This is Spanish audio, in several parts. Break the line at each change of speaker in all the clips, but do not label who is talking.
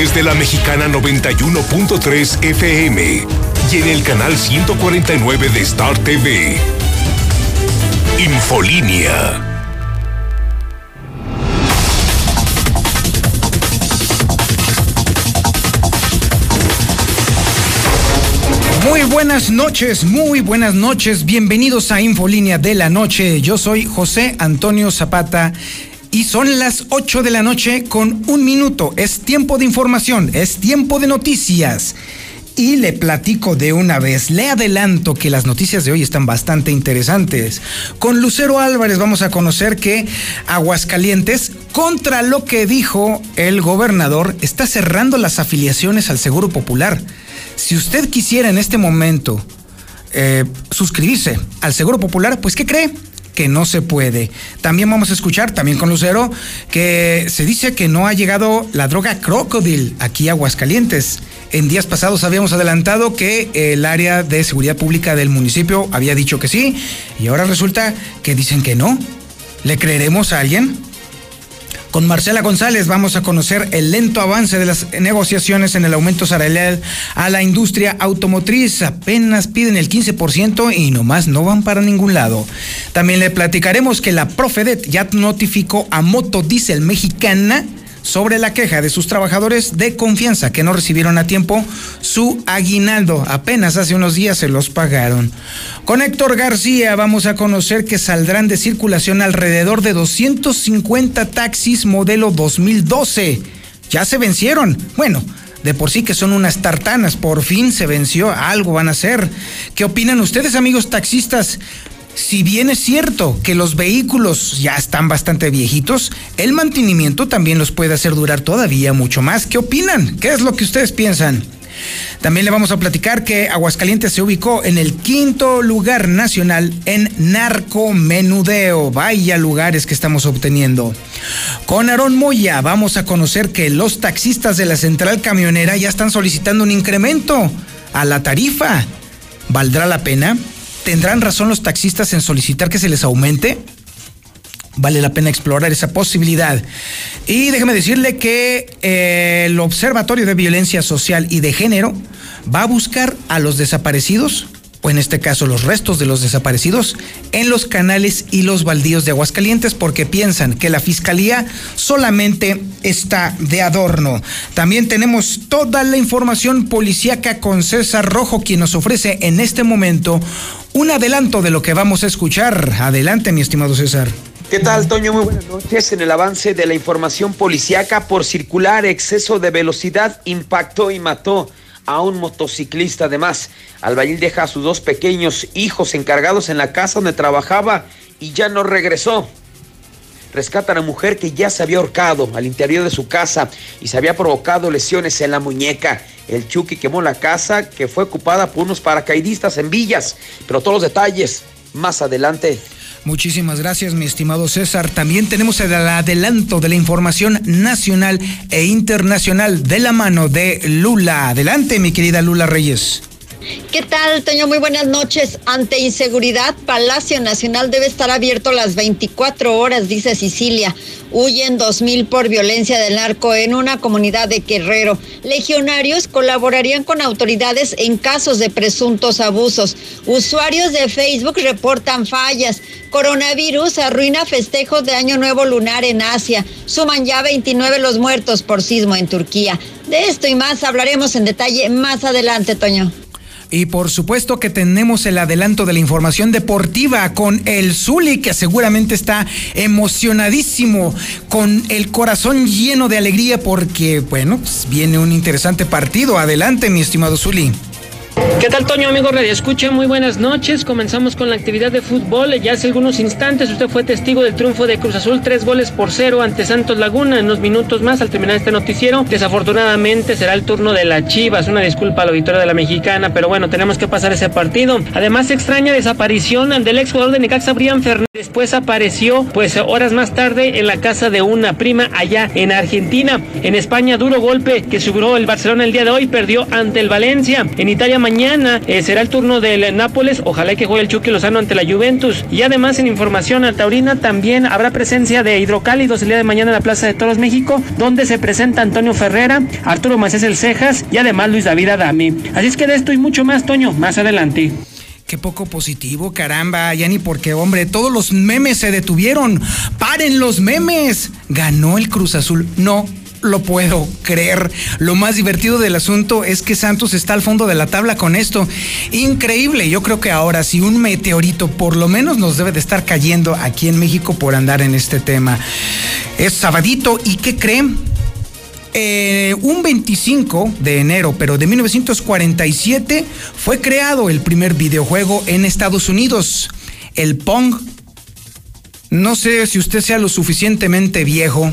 través de la mexicana 91.3 FM y en el canal 149 de Star TV. Infolínea.
Muy buenas noches, muy buenas noches. Bienvenidos a Infolínea de la Noche. Yo soy José Antonio Zapata y son las 8 de la noche con un minuto. Es tiempo de información, es tiempo de noticias. Y le platico de una vez, le adelanto que las noticias de hoy están bastante interesantes. Con Lucero Álvarez vamos a conocer que Aguascalientes, contra lo que dijo el gobernador, está cerrando las afiliaciones al Seguro Popular. Si usted quisiera en este momento eh, suscribirse al Seguro Popular, pues ¿qué cree? Que no se puede. También vamos a escuchar, también con Lucero, que se dice que no ha llegado la droga Crocodile aquí a Aguascalientes. En días pasados habíamos adelantado que el área de seguridad pública del municipio había dicho que sí, y ahora resulta que dicen que no. ¿Le creeremos a alguien? Con Marcela González vamos a conocer el lento avance de las negociaciones en el aumento salarial a la industria automotriz. Apenas piden el 15% y nomás no van para ningún lado. También le platicaremos que la Profedet ya notificó a Moto Diesel Mexicana sobre la queja de sus trabajadores de confianza que no recibieron a tiempo su aguinaldo. Apenas hace unos días se los pagaron. Con Héctor García vamos a conocer que saldrán de circulación alrededor de 250 taxis modelo 2012. Ya se vencieron. Bueno, de por sí que son unas tartanas, por fin se venció, algo van a hacer. ¿Qué opinan ustedes amigos taxistas? Si bien es cierto que los vehículos ya están bastante viejitos, el mantenimiento también los puede hacer durar todavía mucho más. ¿Qué opinan? ¿Qué es lo que ustedes piensan? También le vamos a platicar que Aguascalientes se ubicó en el quinto lugar nacional en narcomenudeo. Vaya lugares que estamos obteniendo. Con Aarón Moya vamos a conocer que los taxistas de la central camionera ya están solicitando un incremento a la tarifa. ¿Valdrá la pena? ¿Tendrán razón los taxistas en solicitar que se les aumente? Vale la pena explorar esa posibilidad. Y déjeme decirle que eh, el Observatorio de Violencia Social y de Género va a buscar a los desaparecidos o en este caso los restos de los desaparecidos, en los canales y los baldíos de Aguascalientes porque piensan que la fiscalía solamente está de adorno. También tenemos toda la información policíaca con César Rojo, quien nos ofrece en este momento un adelanto de lo que vamos a escuchar. Adelante, mi estimado César.
¿Qué tal, Toño? Muy buenas noches. En el avance de la información policíaca por circular exceso de velocidad impactó y mató a un motociclista. Además, Albayil deja a sus dos pequeños hijos encargados en la casa donde trabajaba y ya no regresó. Rescatan a mujer que ya se había ahorcado al interior de su casa y se había provocado lesiones en la muñeca. El Chucky quemó la casa que fue ocupada por unos paracaidistas en Villas. Pero todos los detalles más adelante
Muchísimas gracias, mi estimado César. También tenemos el adelanto de la información nacional e internacional de la mano de Lula. Adelante, mi querida Lula Reyes.
¿Qué tal, Toño? Muy buenas noches. Ante inseguridad, Palacio Nacional debe estar abierto las 24 horas, dice Sicilia. Huyen 2.000 por violencia del narco en una comunidad de Guerrero. Legionarios colaborarían con autoridades en casos de presuntos abusos. Usuarios de Facebook reportan fallas. Coronavirus arruina festejos de Año Nuevo Lunar en Asia. Suman ya 29 los muertos por sismo en Turquía. De esto y más hablaremos en detalle más adelante, Toño.
Y por supuesto que tenemos el adelanto de la información deportiva con el Zuli, que seguramente está emocionadísimo, con el corazón lleno de alegría, porque, bueno, pues viene un interesante partido. Adelante, mi estimado Zuli.
¿Qué tal, Toño, amigo Radio Escucha? Muy buenas noches. Comenzamos con la actividad de fútbol. Ya hace algunos instantes usted fue testigo del triunfo de Cruz Azul, tres goles por cero ante Santos Laguna. En unos minutos más, al terminar este noticiero, desafortunadamente será el turno de la Chivas. Una disculpa a la auditoría de la Mexicana, pero bueno, tenemos que pasar ese partido. Además, extraña desaparición del ex jugador de Necaxa, Brian Fernández. Después apareció, pues, horas más tarde en la casa de una prima allá en Argentina. En España, duro golpe que subió el Barcelona el día de hoy, perdió ante el Valencia. En Italia, mañana
mañana eh, será el turno del Nápoles. Ojalá que juegue el Chucky Lozano ante la Juventus. Y además, en información a Taurina, también habrá presencia de hidrocálidos el día de mañana en la Plaza de Toros México, donde se presenta Antonio Ferrera, Arturo Macés el Cejas y además Luis David Adami. Así es que de esto y mucho más, Toño, más adelante.
Qué poco positivo, caramba, ya ni porque, hombre, todos los memes se detuvieron. ¡Paren los memes! Ganó el Cruz Azul. No lo puedo creer. Lo más divertido del asunto es que Santos está al fondo de la tabla con esto. Increíble. Yo creo que ahora si un meteorito por lo menos nos debe de estar cayendo aquí en México por andar en este tema. Es sabadito y ¿qué creen? Eh, un 25 de enero, pero de 1947, fue creado el primer videojuego en Estados Unidos, el Pong. No sé si usted sea lo suficientemente viejo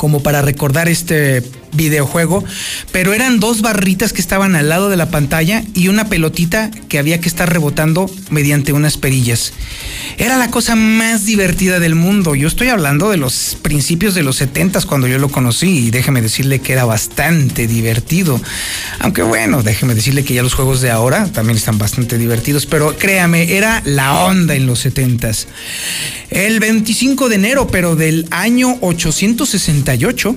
como para recordar este videojuego, pero eran dos barritas que estaban al lado de la pantalla y una pelotita que había que estar rebotando mediante unas perillas. Era la cosa más divertida del mundo. Yo estoy hablando de los principios de los 70 cuando yo lo conocí y déjeme decirle que era bastante divertido. Aunque bueno, déjeme decirle que ya los juegos de ahora también están bastante divertidos, pero créame, era la onda en los 70 El 25 de enero, pero del año 868,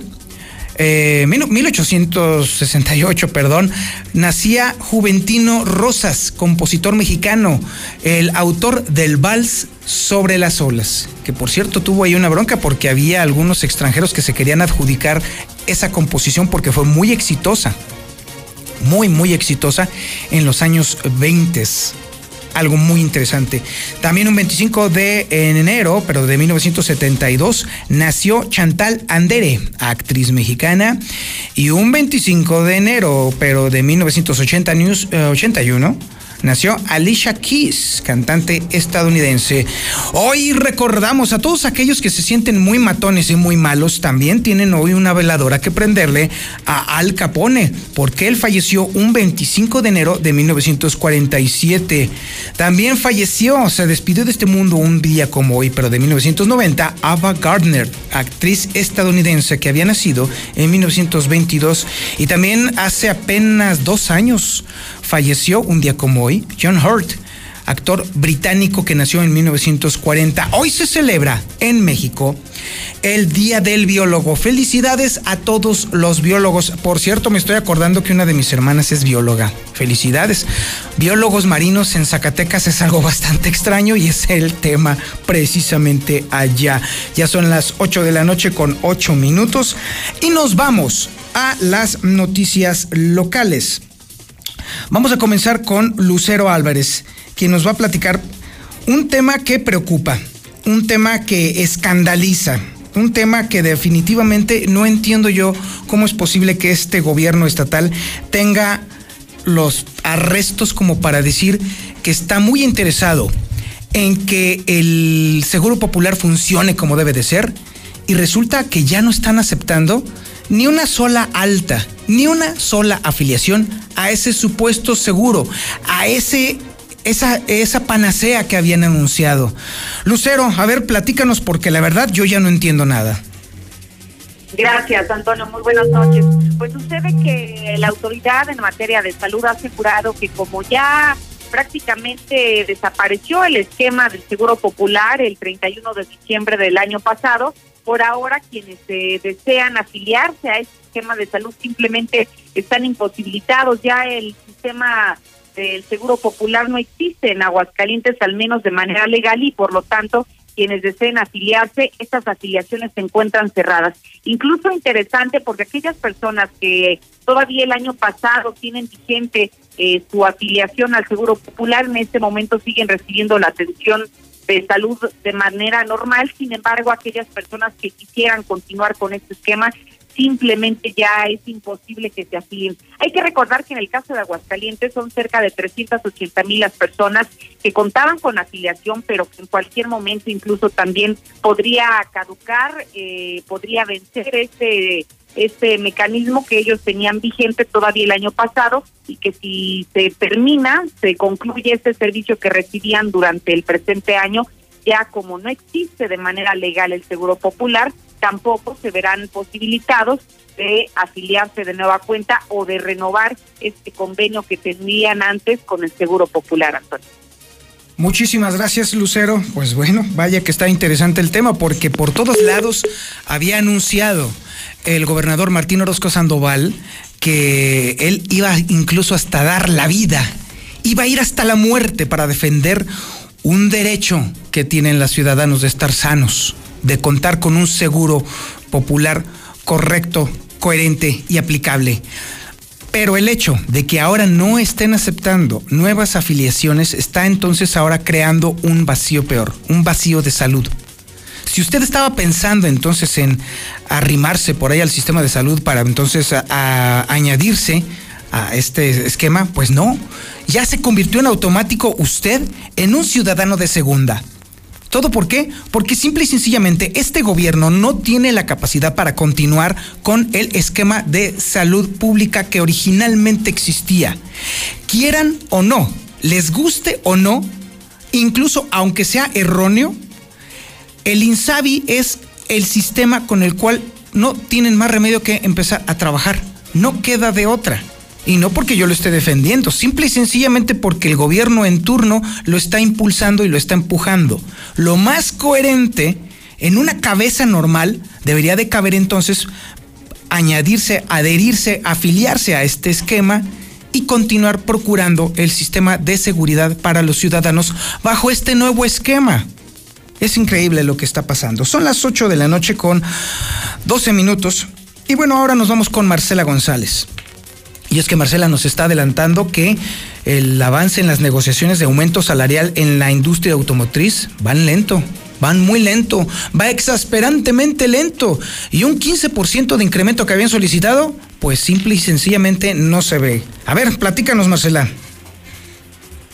1868, eh, perdón, nacía Juventino Rosas, compositor mexicano, el autor del vals sobre las olas, que por cierto tuvo ahí una bronca porque había algunos extranjeros que se querían adjudicar esa composición porque fue muy exitosa, muy, muy exitosa en los años 20 algo muy interesante. También un 25 de enero, pero de 1972, nació Chantal Andere, actriz mexicana. Y un 25 de enero, pero de 1981, nació Alicia Keys, cantante estadounidense. Hoy recordamos a todos aquellos que se sienten muy matones y muy malos, también tienen hoy una veladora que prenderle a Al Capone, porque él falleció un 25 de enero de 1947. También falleció, se despidió de este mundo un día como hoy, pero de 1990, Ava Gardner, actriz estadounidense que había nacido en 1922 y también hace apenas dos años falleció un día como hoy John Hurt, actor británico que nació en 1940. Hoy se celebra en México el Día del Biólogo. Felicidades a todos los biólogos. Por cierto, me estoy acordando que una de mis hermanas es bióloga. Felicidades. Biólogos marinos en Zacatecas es algo bastante extraño y es el tema precisamente allá. Ya son las 8 de la noche con 8 minutos y nos vamos a las noticias locales. Vamos a comenzar con Lucero Álvarez, quien nos va a platicar un tema que preocupa, un tema que escandaliza, un tema que definitivamente no entiendo yo cómo es posible que este gobierno estatal tenga los arrestos como para decir que está muy interesado en que el Seguro Popular funcione como debe de ser y resulta que ya no están aceptando ni una sola alta, ni una sola afiliación a ese supuesto seguro, a ese esa, esa panacea que habían anunciado. Lucero, a ver, platícanos porque la verdad yo ya no entiendo nada.
Gracias, Antonio. Muy buenas noches. Pues sucede que la autoridad en materia de salud ha asegurado que como ya prácticamente desapareció el esquema del Seguro Popular el 31 de diciembre del año pasado, por ahora quienes eh, desean afiliarse a este esquema de salud simplemente están imposibilitados. Ya el sistema del Seguro Popular no existe en Aguascalientes, al menos de manera legal, y por lo tanto quienes deseen afiliarse, estas afiliaciones se encuentran cerradas. Incluso interesante porque aquellas personas que todavía el año pasado tienen vigente eh, su afiliación al Seguro Popular, en este momento siguen recibiendo la atención de salud de manera normal. Sin embargo, aquellas personas que quisieran continuar con este esquema simplemente ya es imposible que se afilien. Hay que recordar que en el caso de Aguascalientes son cerca de 380 mil las personas que contaban con afiliación, pero que en cualquier momento incluso también podría caducar, eh, podría vencer este este mecanismo que ellos tenían vigente todavía el año pasado y que si se termina, se concluye este servicio que recibían durante el presente año, ya como no existe de manera legal el seguro popular,
tampoco se verán posibilitados de afiliarse de nueva cuenta o de renovar este convenio que tenían antes con el Seguro Popular, Antonio.
Muchísimas gracias, Lucero. Pues bueno, vaya que está interesante el tema porque por todos lados había anunciado el gobernador Martín Orozco Sandoval que él iba incluso hasta dar la vida, iba a ir hasta la muerte para defender un derecho que tienen los ciudadanos de estar sanos, de contar con un seguro popular correcto, coherente y aplicable. Pero el hecho de que ahora no estén aceptando nuevas afiliaciones está entonces ahora creando un vacío peor, un vacío de salud. Si usted estaba pensando entonces en arrimarse por ahí al sistema de salud para entonces añadirse a este esquema, pues no, ya se convirtió en automático usted en un ciudadano de segunda. ¿Todo por qué? Porque simple y sencillamente este gobierno no tiene la capacidad para continuar con el esquema de salud pública que originalmente existía. Quieran o no, les guste o no, incluso aunque sea erróneo, el INSABI es el sistema con el cual no tienen más remedio que empezar a trabajar. No queda de otra. Y no porque yo lo esté defendiendo, simple y sencillamente porque el gobierno en turno lo está impulsando y lo está empujando. Lo más coherente en una cabeza normal debería de caber entonces añadirse, adherirse, afiliarse a este esquema y continuar procurando el sistema de seguridad para los ciudadanos bajo este nuevo esquema. Es increíble lo que está pasando. Son las 8 de la noche con 12 minutos. Y bueno, ahora nos vamos con Marcela González. Y es que Marcela nos está adelantando que el avance en las negociaciones de aumento salarial en la industria automotriz van lento, van muy lento, va exasperantemente lento. Y un 15% de incremento que habían solicitado, pues simple y sencillamente no se ve. A ver, platícanos Marcela.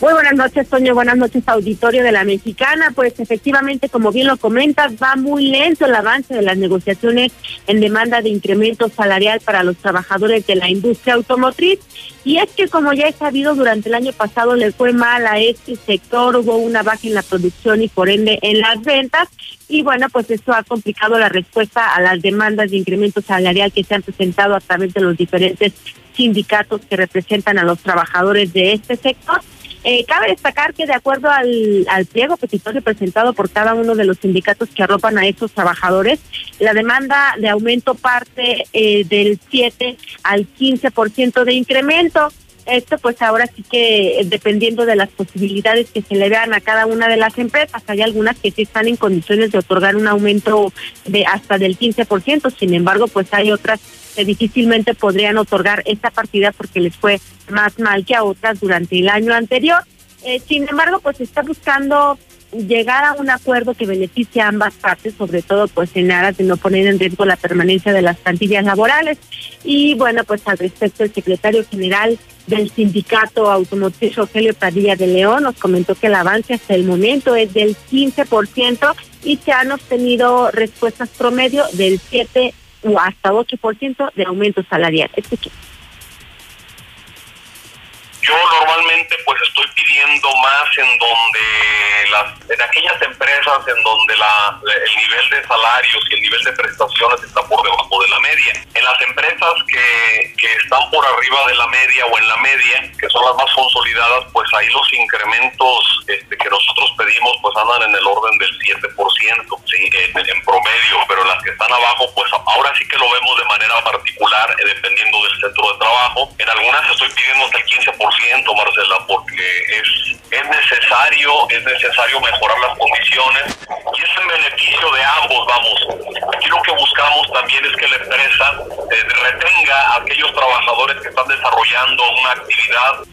Muy buenas noches, Toño. Buenas noches, auditorio de la Mexicana. Pues efectivamente, como bien lo comentas, va muy lento el avance de las negociaciones en demanda de incremento salarial para los trabajadores de la industria automotriz. Y es que, como ya he sabido, durante el año pasado le fue mal a este sector, hubo una baja en la producción y por ende en las ventas. Y bueno, pues eso ha complicado la respuesta a las demandas de incremento salarial que se han presentado a través de los diferentes sindicatos que representan a los trabajadores de este sector. Eh, cabe destacar que de acuerdo al, al pliego petitorio presentado por cada uno de los sindicatos que arropan a estos trabajadores, la demanda de aumento parte eh, del 7 al 15% de incremento. Esto pues ahora sí que dependiendo de las posibilidades que se le vean a cada una de las empresas, hay algunas que sí están en condiciones de otorgar un aumento de hasta del 15%, sin embargo pues hay otras que difícilmente podrían otorgar esta partida porque les fue más mal que a otras durante el año anterior. Eh, sin embargo, pues está buscando llegar a un acuerdo que beneficie a ambas partes, sobre todo pues en aras de no poner en riesgo la permanencia de las plantillas laborales. Y bueno, pues al respecto el secretario general del sindicato automotriz Rogelio Padilla de León nos comentó que el avance hasta el momento es del 15% y se han obtenido respuestas promedio del 7 o hasta 8% de aumento salarial.
Yo normalmente pues estoy pidiendo más en donde las en aquellas empresas en donde la, el nivel de salarios y el nivel de prestaciones está por debajo de la media. En las empresas que están por arriba de la media o en la media, que son las más consolidadas, pues ahí los incrementos este, que nosotros pedimos pues andan en el orden del 7%, sí, en, en promedio, pero las que están abajo pues ahora sí que lo vemos de manera particular eh, dependiendo del centro de trabajo. En algunas estoy pidiendo hasta el 15% Marcela, porque es, es necesario, es necesario mejorar las condiciones y es en beneficio de ambos, vamos. Aquí lo que buscamos también es que la empresa eh, retenga a aquellos trabajadores que están desarrollando una actividad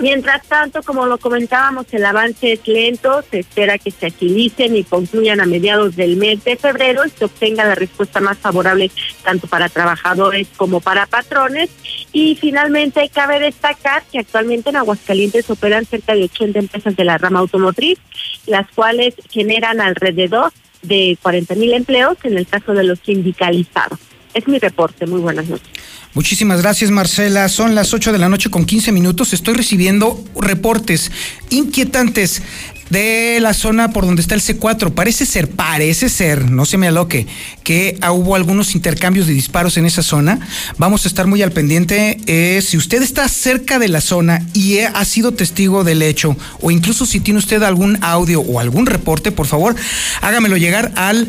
Mientras tanto, como lo comentábamos, el avance es lento, se espera que se agilicen y concluyan a mediados del mes de febrero y se obtenga la respuesta más favorable tanto para trabajadores como para patrones. Y finalmente cabe destacar que actualmente en Aguascalientes operan cerca de 80 empresas de la rama automotriz, las cuales generan alrededor de 40 mil empleos en el caso de los sindicalizados. Es mi reporte. Muy buenas noches.
Muchísimas gracias, Marcela. Son las 8 de la noche con 15 minutos. Estoy recibiendo reportes inquietantes de la zona por donde está el C4. Parece ser, parece ser, no se me aloque, que hubo algunos intercambios de disparos en esa zona. Vamos a estar muy al pendiente. Eh, si usted está cerca de la zona y ha sido testigo del hecho, o incluso si tiene usted algún audio o algún reporte, por favor, hágamelo llegar al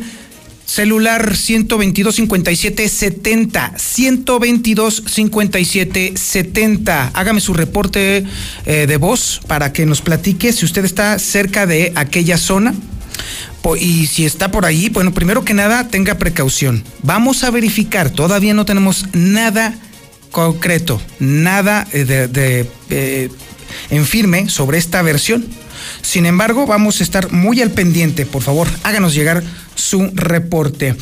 Celular 122 57 70 122 57 70. Hágame su reporte eh, de voz para que nos platique si usted está cerca de aquella zona. Y si está por ahí, bueno, primero que nada, tenga precaución. Vamos a verificar, todavía no tenemos nada concreto, nada eh, de, eh, en firme sobre esta versión. Sin embargo, vamos a estar muy al pendiente. Por favor, háganos llegar su reporte.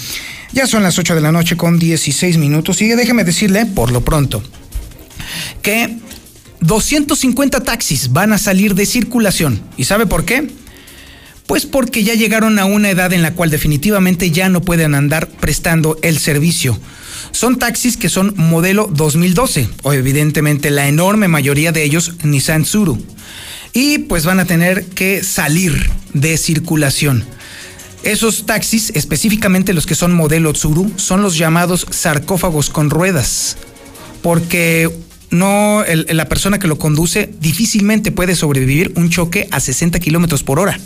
Ya son las 8 de la noche con 16 minutos y déjeme decirle, por lo pronto, que 250 taxis van a salir de circulación. ¿Y sabe por qué? Pues porque ya llegaron a una edad en la cual definitivamente ya no pueden andar prestando el servicio. Son taxis que son modelo 2012, o evidentemente la enorme mayoría de ellos Nissan Tsuru. Y pues van a tener que salir de circulación. Esos taxis, específicamente los que son modelo Tsuru, son los llamados sarcófagos con ruedas, porque no la persona que lo conduce difícilmente puede sobrevivir un choque a 60 kilómetros por hora.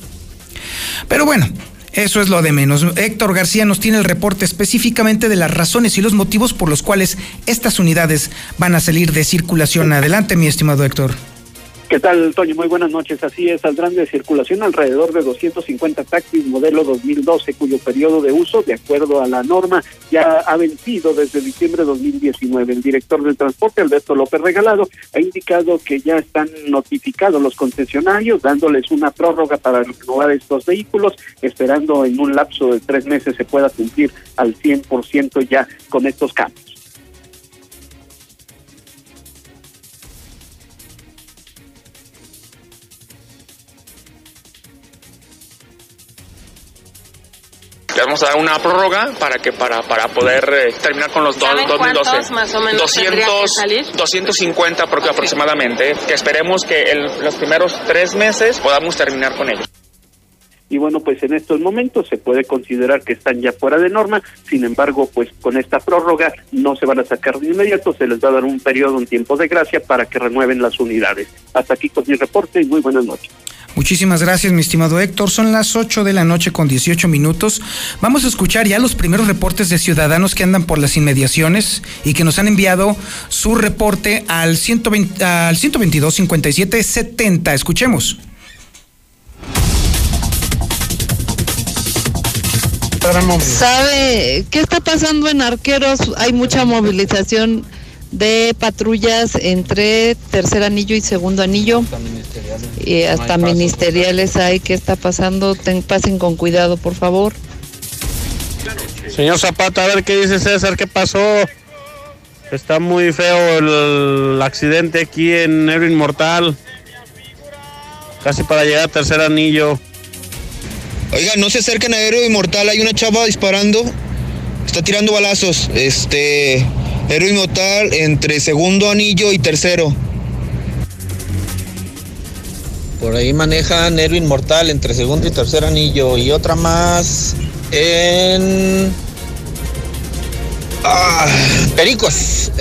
Pero bueno, eso es lo de menos. Héctor García nos tiene el reporte específicamente de las razones y los motivos por los cuales estas unidades van a salir de circulación. Adelante, mi estimado Héctor.
¿Qué tal, Toño? Muy buenas noches. Así es, saldrán de circulación alrededor de 250 taxis modelo 2012, cuyo periodo de uso, de acuerdo a la norma, ya ha vencido desde diciembre de 2019. El director del transporte, Alberto López Regalado, ha indicado que ya están notificados los concesionarios, dándoles una prórroga para renovar estos vehículos, esperando en un lapso de tres meses se pueda cumplir al 100% ya con estos cambios.
Vamos a dar una prórroga para que para, para poder eh, terminar con los dos, 2012.
más o menos 200, salir?
250 porque aproximadamente, que esperemos que en los primeros tres meses podamos terminar con ellos
y bueno, pues en estos momentos se puede considerar que están ya fuera de norma, sin embargo, pues con esta prórroga no se van a sacar de inmediato, se les va a dar un periodo, un tiempo de gracia para que renueven las unidades. Hasta aquí con mi reporte y muy buenas noches.
Muchísimas gracias, mi estimado Héctor. Son las 8 de la noche con 18 minutos. Vamos a escuchar ya los primeros reportes de ciudadanos que andan por las inmediaciones y que nos han enviado su reporte al, 120, al 122 57 70. Escuchemos.
¿Sabe qué está pasando en Arqueros? Hay mucha movilización de patrullas entre tercer anillo y segundo anillo. Y hasta ministeriales hay. ¿Qué está pasando? pasen con cuidado, por favor.
Señor Zapata, a ver qué dice César, ¿qué pasó? Está muy feo el, accidente aquí en Héroe Inmortal. Casi para llegar a tercer anillo.
Oiga, no se acerquen a Héroe Inmortal, hay una chava disparando, está tirando balazos. Este, Héroe Inmortal entre segundo anillo y tercero.
Por ahí manejan Héroe Inmortal entre segundo y tercer anillo y otra más en ah, Pericos.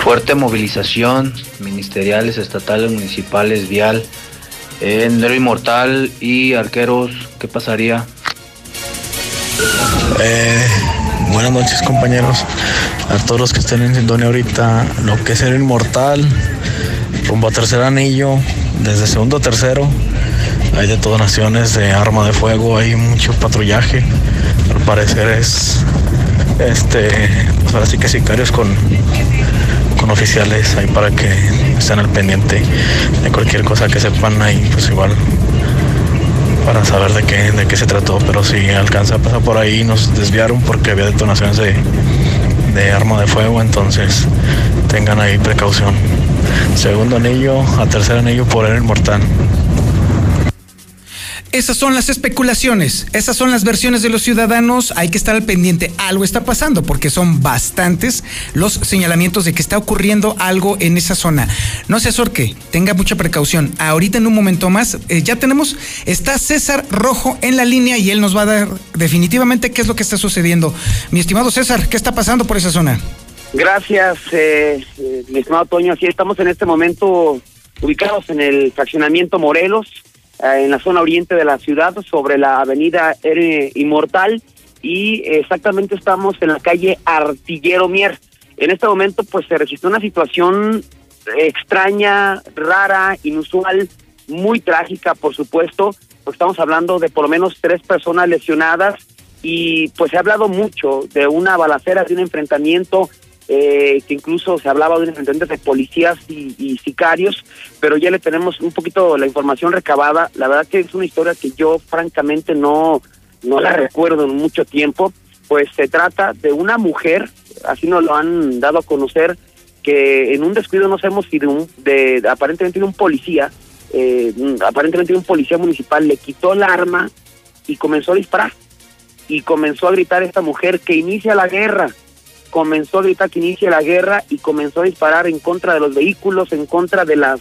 Fuerte movilización, ministeriales, estatales, municipales, vial, en Héroe Inmortal y arqueros, ¿qué pasaría?
Eh, Buenas noches compañeros, a todos los que estén en sintonía ahorita, lo que es el inmortal, rumbo a tercer anillo, desde segundo a tercero, hay detonaciones de arma de fuego, hay mucho patrullaje, al parecer es, este, pues ahora sí que sicarios con, con oficiales ahí para que estén al pendiente de cualquier cosa que sepan ahí, pues igual para saber de qué, de qué se trató, pero si alcanza a pasar por ahí nos desviaron porque había detonaciones de, de arma de fuego, entonces tengan ahí precaución. Segundo anillo a tercer anillo por el mortal.
Esas son las especulaciones, esas son las versiones de los ciudadanos. Hay que estar al pendiente. Algo está pasando porque son bastantes los señalamientos de que está ocurriendo algo en esa zona. No se asorque, tenga mucha precaución. Ahorita en un momento más, eh, ya tenemos, está César Rojo en la línea y él nos va a dar definitivamente qué es lo que está sucediendo. Mi estimado César, ¿qué está pasando por esa zona?
Gracias, eh, eh, mi estimado Toño. Aquí estamos en este momento ubicados en el fraccionamiento Morelos en la zona oriente de la ciudad, sobre la avenida R Inmortal, y exactamente estamos en la calle Artillero Mier. En este momento, pues se registró una situación extraña, rara, inusual, muy trágica, por supuesto, pues estamos hablando de por lo menos tres personas lesionadas y pues se ha hablado mucho de una balacera, de un enfrentamiento eh, que incluso se hablaba de un de policías y, sicarios, pero ya le tenemos un poquito la información recabada. La verdad que es una historia que yo francamente no, no la recuerdo en mucho tiempo, pues se trata de una mujer, así nos lo han dado a conocer, que en un descuido no sabemos si de un, de, aparentemente de un policía, eh, aparentemente un policía municipal le quitó el arma y comenzó a disparar. Y comenzó a gritar esta mujer que inicia la guerra, comenzó a gritar que inicia la guerra y comenzó a disparar en contra de los vehículos, en contra de las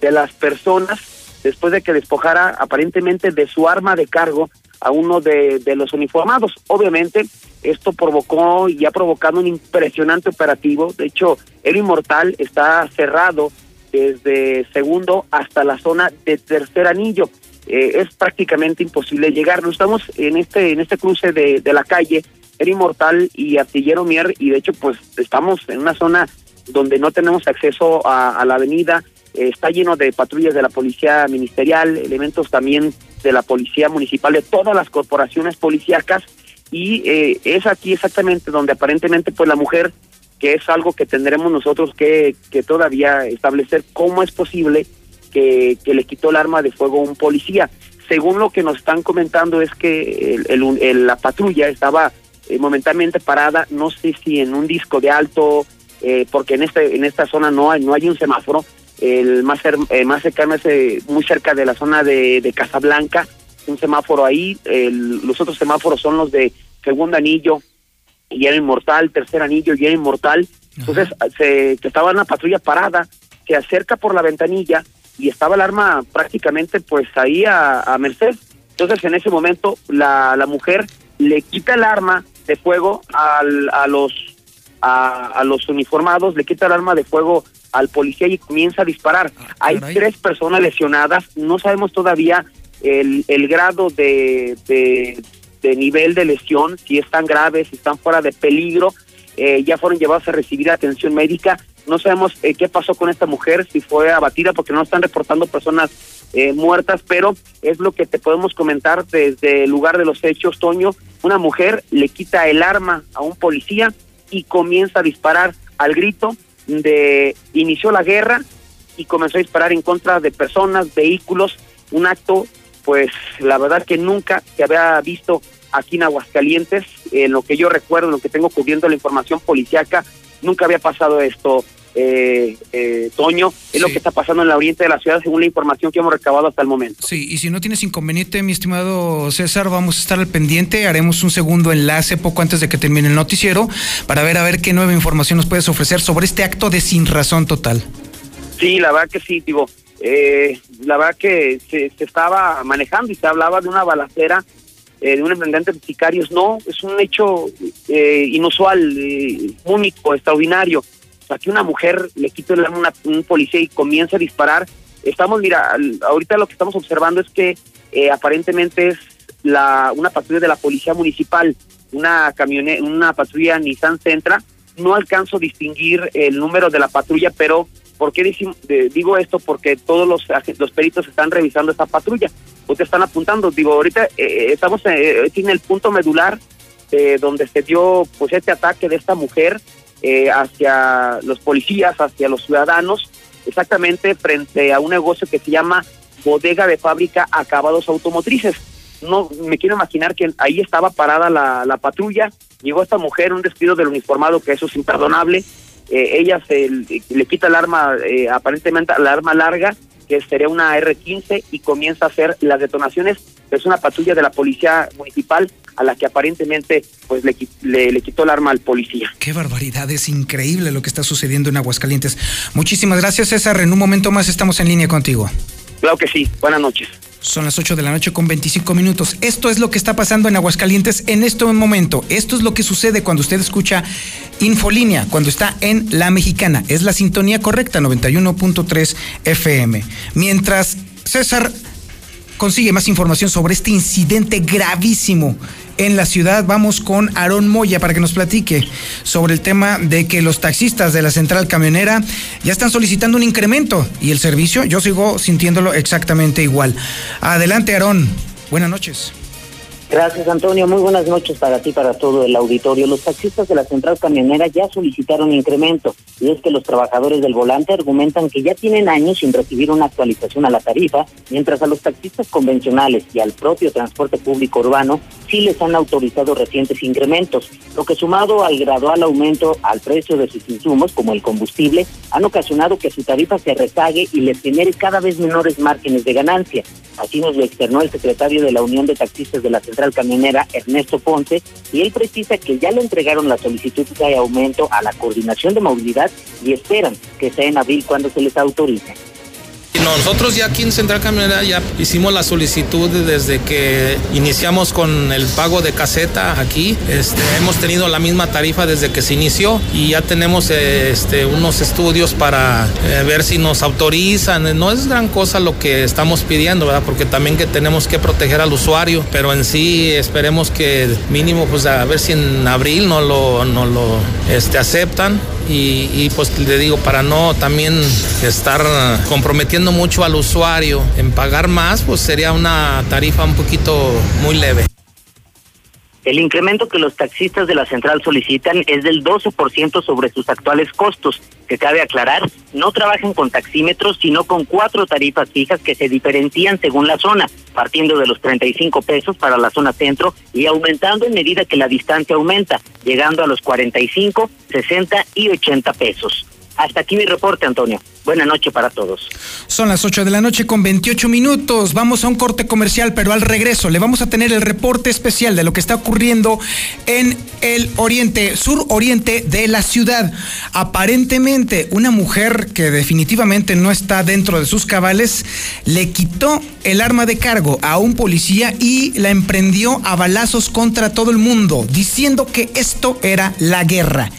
de las personas, después de que despojara aparentemente de su arma de cargo a uno de, de los uniformados. Obviamente, esto provocó y ha provocado un impresionante operativo. De hecho, el Inmortal está cerrado desde segundo hasta la zona de tercer anillo. Eh, es prácticamente imposible llegar. No estamos en este en este cruce de, de la calle Inmortal y Artillero Mier y de hecho pues estamos en una zona donde no tenemos acceso a, la avenida, eh, está lleno de patrullas de la policía ministerial, elementos también de la policía municipal, de todas las corporaciones policíacas y eh, es aquí exactamente donde aparentemente pues la mujer, que es algo que tendremos nosotros que, que todavía establecer cómo es posible que, le quitó el arma de fuego a un policía. Según lo que nos están comentando es que el, la patrulla estaba eh, momentáneamente parada, no sé si en un disco de alto, eh, porque en este en esta zona no hay no hay un semáforo, el más eh, más cercano es muy cerca de la zona de, de Casablanca, un semáforo ahí, los otros semáforos son los de segundo anillo y era inmortal, tercer anillo y era inmortal, entonces se estaba una patrulla parada, se acerca por la ventanilla y estaba el arma prácticamente pues ahí a, a merced. Entonces en ese momento la, la mujer le quita el arma de fuego al, a los a, los uniformados, le quita el arma de fuego al policía y comienza a disparar. Ah, Hay tres personas lesionadas, no sabemos todavía el, el grado de, de, nivel de lesión, si están graves, si están fuera de peligro, eh, ya fueron llevados a recibir atención médica. No sabemos eh, qué pasó con esta mujer, si fue abatida, porque no están reportando personas eh, muertas, pero es lo que te podemos comentar desde el lugar de los hechos, Toño. Una mujer le quita el arma a un policía y comienza a disparar al grito de inició la guerra y comenzó a disparar en contra de personas, vehículos, un acto pues la verdad que nunca se había visto aquí en Aguascalientes, en lo que yo recuerdo, en lo que tengo cubriendo la información policiaca, nunca había pasado esto eh, eh, Toño, es lo que está pasando en la oriente de la ciudad según la información que hemos recabado hasta el momento.
Sí, y si no tienes inconveniente, mi estimado César, vamos a estar al pendiente, haremos un segundo enlace poco antes de que termine el noticiero para ver a ver qué nueva información nos puedes ofrecer sobre este acto de sin razón total.
Sí, la verdad que sí, digo, eh, la verdad que se, estaba manejando y se hablaba de una balacera eh, de un emprendedor de sicarios, no, es un hecho eh, inusual, único, extraordinario aquí una mujer le quita el arma a un policía y comienza a disparar. Estamos, mira, ahorita lo que estamos observando es que eh, aparentemente es la una patrulla de la policía municipal, una camioneta, una patrulla Nissan Centra. No alcanzo a distinguir el número de la patrulla, pero ¿por qué digo esto? Porque todos los, los peritos están revisando esta patrulla. Ustedes están apuntando. Digo, ahorita eh, estamos eh, en el punto medular donde se dio pues este ataque de esta mujer eh, hacia los policías, hacia los ciudadanos, exactamente frente a un negocio que se llama Bodega de Fábrica Acabados Automotrices. No me quiero imaginar que ahí estaba parada la, patrulla, llegó esta mujer, un despido del uniformado, que eso es imperdonable, eh, ella se le quita el arma, eh, aparentemente el arma larga,
que sería una R-15 y comienza a hacer las detonaciones. Es una patrulla de la policía municipal a la que aparentemente pues le, le, quitó el arma al policía.
Qué barbaridad, es increíble lo que está sucediendo en Aguascalientes. Muchísimas gracias César, en un momento más estamos en línea contigo.
Claro que sí, buenas noches.
Son las 8 de la noche con 25 minutos. Esto es lo que está pasando en Aguascalientes en este momento. Esto es lo que sucede cuando usted escucha Infolínea, cuando está en La Mexicana. Es la sintonía correcta, 91.3 FM. Mientras César consigue más información sobre este incidente gravísimo en la ciudad. Vamos con Aarón Moya para que nos platique sobre el tema de que los taxistas de la central camionera ya están solicitando un incremento y el servicio yo sigo sintiéndolo exactamente igual. Adelante, Aarón. Buenas noches.
Gracias, Antonio. Muy buenas noches para ti, para todo el auditorio. Los taxistas de la central camionera ya solicitaron incremento y es que los trabajadores del volante argumentan que ya tienen años sin recibir una actualización a la tarifa, mientras a los taxistas convencionales y al propio transporte público urbano sí les han autorizado recientes incrementos, lo que sumado al gradual aumento al precio de sus insumos, como el combustible, han ocasionado que su tarifa se rezague y les genere cada vez menores márgenes de ganancia. Así nos lo externó el secretario de la Unión de Taxistas de la Central Camionera, Ernesto Ponce, y él precisa que ya le entregaron la solicitud de aumento a la Coordinación de Movilidad y esperan que sea en abril cuando se les autorice.
Nosotros ya aquí en Central Camionera ya hicimos la solicitud desde que iniciamos con el pago de caseta aquí. Este, hemos tenido la misma tarifa desde que se inició y ya tenemos este, unos estudios para eh, ver si nos autorizan. No es gran cosa lo que estamos pidiendo, ¿verdad? Porque también que tenemos que proteger al usuario, pero en sí esperemos que mínimo pues a ver si en abril no lo, no lo este, aceptan y, pues le digo, para no también estar comprometiendo mucho al usuario en pagar más, pues sería una tarifa un poquito muy leve.
El incremento que los taxistas de la central solicitan es del 12% sobre sus actuales costos, que cabe aclarar, no trabajan con taxímetros, sino con cuatro tarifas fijas que se diferencian según la zona, partiendo de los 35 pesos para la zona centro y aumentando en medida que la distancia aumenta, llegando a los 45, 60 y 80 pesos. Hasta aquí mi reporte, Antonio. Buenas noches para todos.
Son las 8 de la noche con 28 minutos. Vamos a un corte comercial, pero al regreso le vamos a tener el reporte especial de lo que está ocurriendo en el oriente, sur oriente de la ciudad. Aparentemente, una mujer que definitivamente no está dentro de sus cabales le quitó el arma de cargo a un policía y la emprendió a balazos contra todo el mundo, diciendo que esto era la guerra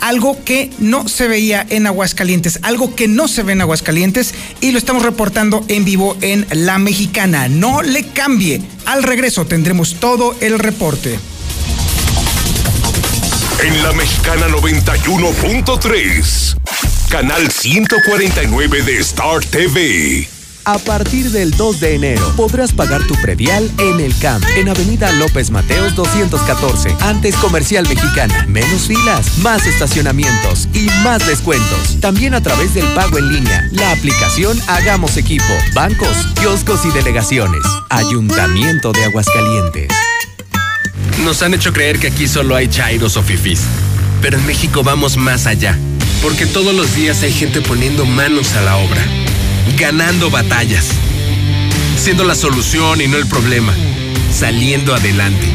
algo que no se veía en Aguascalientes, algo que no se ve en Aguascalientes y lo estamos reportando en vivo en La Mexicana. No le cambie. Al regreso tendremos todo el reporte.
En La Mexicana 91.3, canal 149 de Star TV.
A partir del 2 de enero podrás pagar tu predial en el CAMP, en Avenida López Mateos 214, antes Comercial Mexicana. Menos filas, más estacionamientos y más descuentos. También a través del pago en línea, la aplicación Hagamos Equipo, bancos, kioscos y delegaciones. Ayuntamiento de Aguascalientes.
Nos han hecho creer que aquí solo hay chairos o fifís. Pero en México vamos más allá. Porque todos los días hay gente poniendo manos a la obra ganando batallas, siendo la solución y no el problema, saliendo adelante,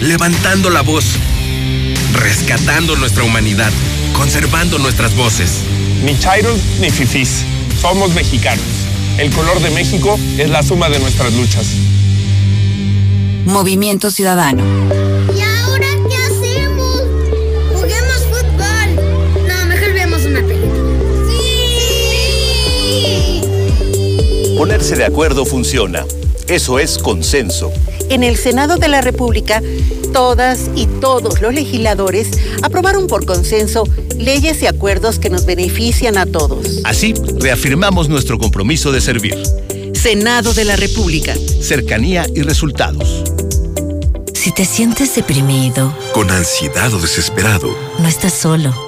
levantando la voz, rescatando nuestra humanidad, conservando nuestras voces.
Ni chairos ni fifís, somos mexicanos. El color de México es la suma de nuestras luchas.
Movimiento Ciudadano.
Ponerse de acuerdo funciona. Eso es consenso.
En el Senado de la República, todas y todos los legisladores aprobaron por consenso leyes y acuerdos que nos benefician a todos.
Así, reafirmamos nuestro compromiso de servir.
Senado de la República.
Cercanía y resultados.
Si te sientes deprimido,
con ansiedad o desesperado,
no estás solo.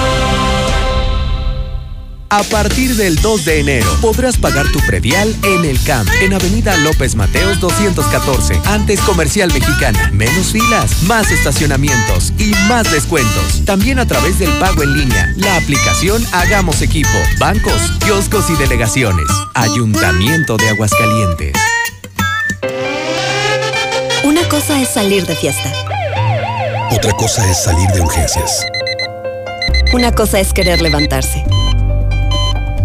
A partir del 2 de enero podrás pagar tu predial en el CAMP, en Avenida López Mateos 214, antes Comercial Mexicana. Menos filas, más estacionamientos y más descuentos. También a través del pago en línea, la aplicación Hagamos Equipo, bancos, kioscos y delegaciones. Ayuntamiento de Aguascalientes.
Una cosa es salir de fiesta.
Otra cosa es salir de urgencias.
Una cosa es querer levantarse.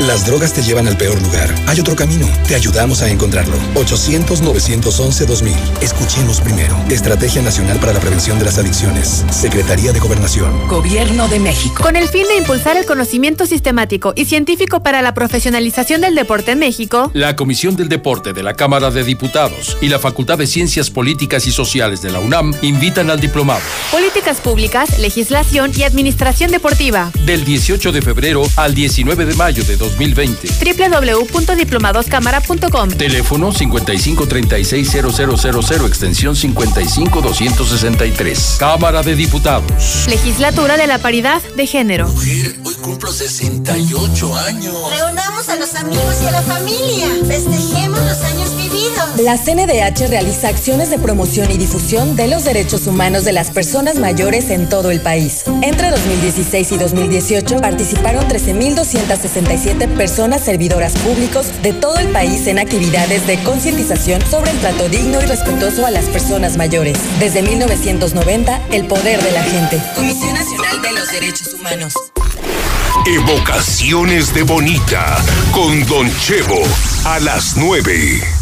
Las drogas te llevan al peor lugar. Hay otro camino. Te ayudamos a encontrarlo. 800-911-2000. Escuchemos primero. Estrategia Nacional para la Prevención de las Adicciones. Secretaría de Gobernación.
Gobierno de México.
Con el fin de impulsar el conocimiento sistemático y científico para la profesionalización del deporte en México,
la Comisión del Deporte de la Cámara de Diputados y la Facultad de Ciencias Políticas y Sociales de la UNAM invitan al diplomado.
Políticas Públicas, Legislación y Administración Deportiva.
Del 18 de febrero al 19 de mayo de 2020.
www.diplomadoscámara.com.
Teléfono 55360000 extensión 55263. Cámara de Diputados.
Legislatura de la Paridad de Género.
Mujer, hoy cumplo 68 años.
Reunamos a los amigos y a la familia. Festejemos los años vividos.
La CNDH realiza acciones de promoción y difusión de los derechos humanos de las personas mayores en todo el país. Entre 2016 y 2018 participaron 13.267 personas servidoras públicos de todo el país en actividades de concientización sobre el trato digno y respetuoso a las personas mayores. Desde 1990, el poder de la gente.
Comisión Nacional de los Derechos Humanos.
Evocaciones de Bonita con Don Chevo a las 9.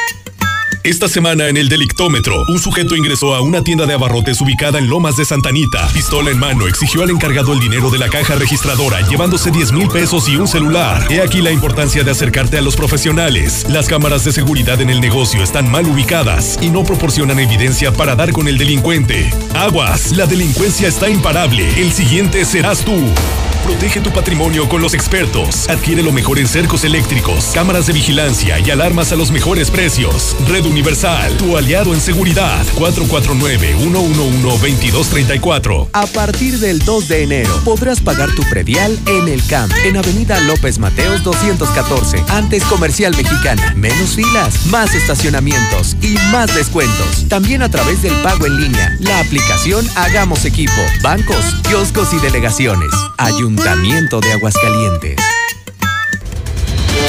Esta semana en el delictómetro, un sujeto ingresó a una tienda de abarrotes ubicada en Lomas de Santanita. Pistola en mano, exigió al encargado el dinero de la caja registradora, llevándose 10 mil pesos y un celular. He aquí la importancia de acercarte a los profesionales. Las cámaras de seguridad en el negocio están mal ubicadas y no proporcionan evidencia para dar con el delincuente. Aguas, la delincuencia está imparable. El siguiente serás tú. Protege tu patrimonio con los expertos. Adquiere lo mejor en cercos eléctricos, cámaras de vigilancia y alarmas a los mejores precios. Red Universal, tu aliado en seguridad. 449-111-2234.
A partir del 2 de enero podrás pagar tu predial en el CAMP, en Avenida López Mateos 214, antes Comercial Mexicana. Menos filas, más estacionamientos y más descuentos. También a través del pago en línea, la aplicación Hagamos Equipo, bancos, kioscos y delegaciones. Ayuntamiento de Aguascalientes.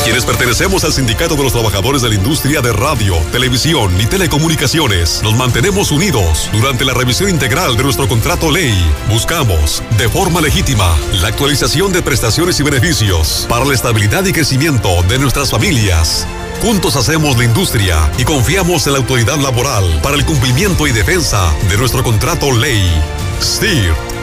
Quienes pertenecemos al Sindicato de los Trabajadores de la Industria de Radio, Televisión y Telecomunicaciones, nos mantenemos unidos durante la revisión integral de nuestro contrato ley. Buscamos, de forma legítima, la actualización de prestaciones y beneficios para la estabilidad y crecimiento de nuestras familias. Juntos hacemos la industria y confiamos en la autoridad laboral para el cumplimiento y defensa de nuestro contrato ley. STIR,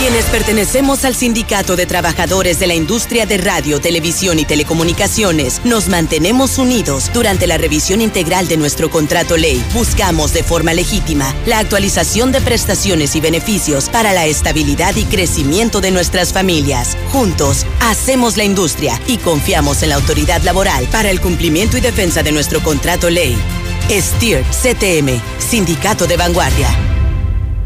Quienes pertenecemos al Sindicato de Trabajadores de la Industria de Radio, Televisión y Telecomunicaciones, nos mantenemos unidos durante la revisión integral de nuestro contrato ley. Buscamos de forma legítima la actualización de prestaciones y beneficios para la estabilidad y crecimiento de nuestras familias. Juntos, hacemos la industria y confiamos en la autoridad laboral para el cumplimiento y defensa de nuestro contrato ley. STIR CTM, Sindicato de Vanguardia.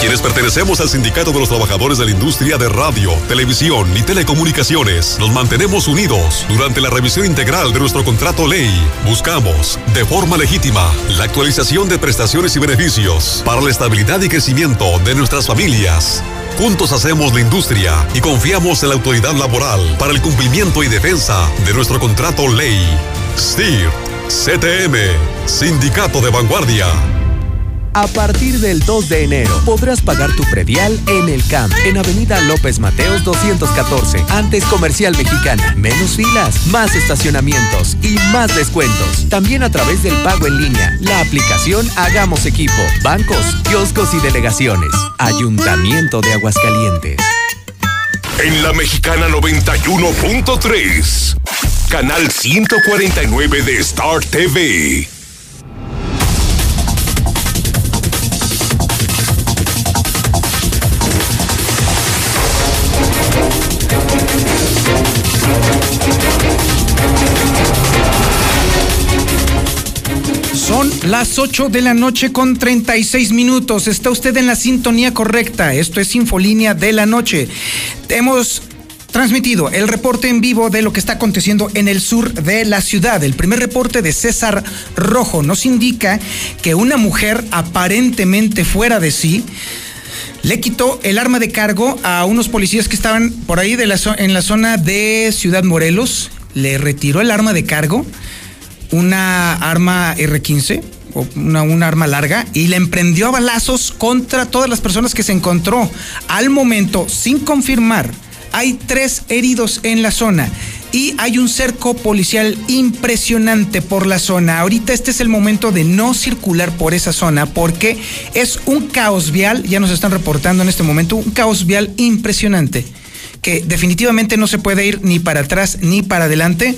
Quienes pertenecemos al Sindicato de los Trabajadores de la Industria de Radio, Televisión y Telecomunicaciones, nos mantenemos unidos durante la revisión integral de nuestro contrato ley. Buscamos, de forma legítima, la actualización de prestaciones y beneficios para la estabilidad y crecimiento de nuestras familias. Juntos hacemos la industria y confiamos en la autoridad laboral para el cumplimiento y defensa de nuestro contrato ley. STIR, CTM, Sindicato de Vanguardia.
A partir del 2 de enero podrás pagar tu predial en el CAMP, en Avenida López Mateos 214, antes Comercial Mexicana. Menos filas, más estacionamientos y más descuentos. También a través del pago en línea, la aplicación Hagamos Equipo, bancos, kioscos y delegaciones. Ayuntamiento de Aguascalientes.
En la Mexicana 91.3, canal 149 de Star TV.
Las 8 de la noche con 36 minutos. Está usted en la sintonía correcta. Esto es Infolínea de la Noche. Hemos transmitido el reporte en vivo de lo que está aconteciendo en el sur de la ciudad. El primer reporte de César Rojo nos indica que una mujer aparentemente fuera de sí le quitó el arma de cargo a unos policías que estaban por ahí en la zona de Ciudad Morelos. Le retiró el arma de cargo una arma R15, o una, una, arma larga, y le emprendió a balazos contra todas las personas que se encontró. Al momento, sin confirmar, hay tres heridos en la zona y hay un cerco policial impresionante por la zona. Ahorita este es el momento de no circular por esa zona porque es un caos vial, ya nos están reportando en este momento, un caos vial impresionante que definitivamente no se puede ir ni para atrás ni para adelante.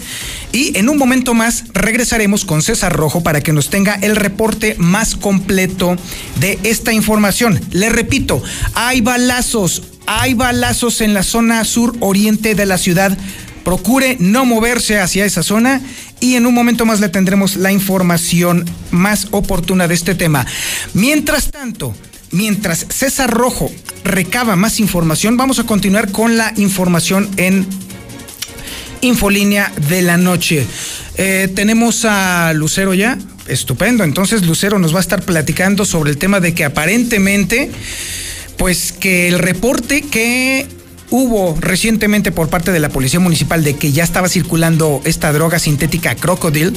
Y en un momento más regresaremos con César Rojo para que nos tenga el reporte más completo de esta información. Le repito, hay balazos, hay balazos en la zona sur oriente de la ciudad. Procure no moverse hacia esa zona y en un momento más le tendremos la información más oportuna de este tema. Mientras tanto, mientras César Rojo recaba más información, vamos a continuar con la información en Infolínea de la noche. Eh, tenemos a Lucero ya. Estupendo. Entonces Lucero nos va a estar platicando sobre el tema de que aparentemente, pues que el reporte que hubo recientemente por parte de la Policía Municipal de que ya estaba circulando esta droga sintética Crocodile,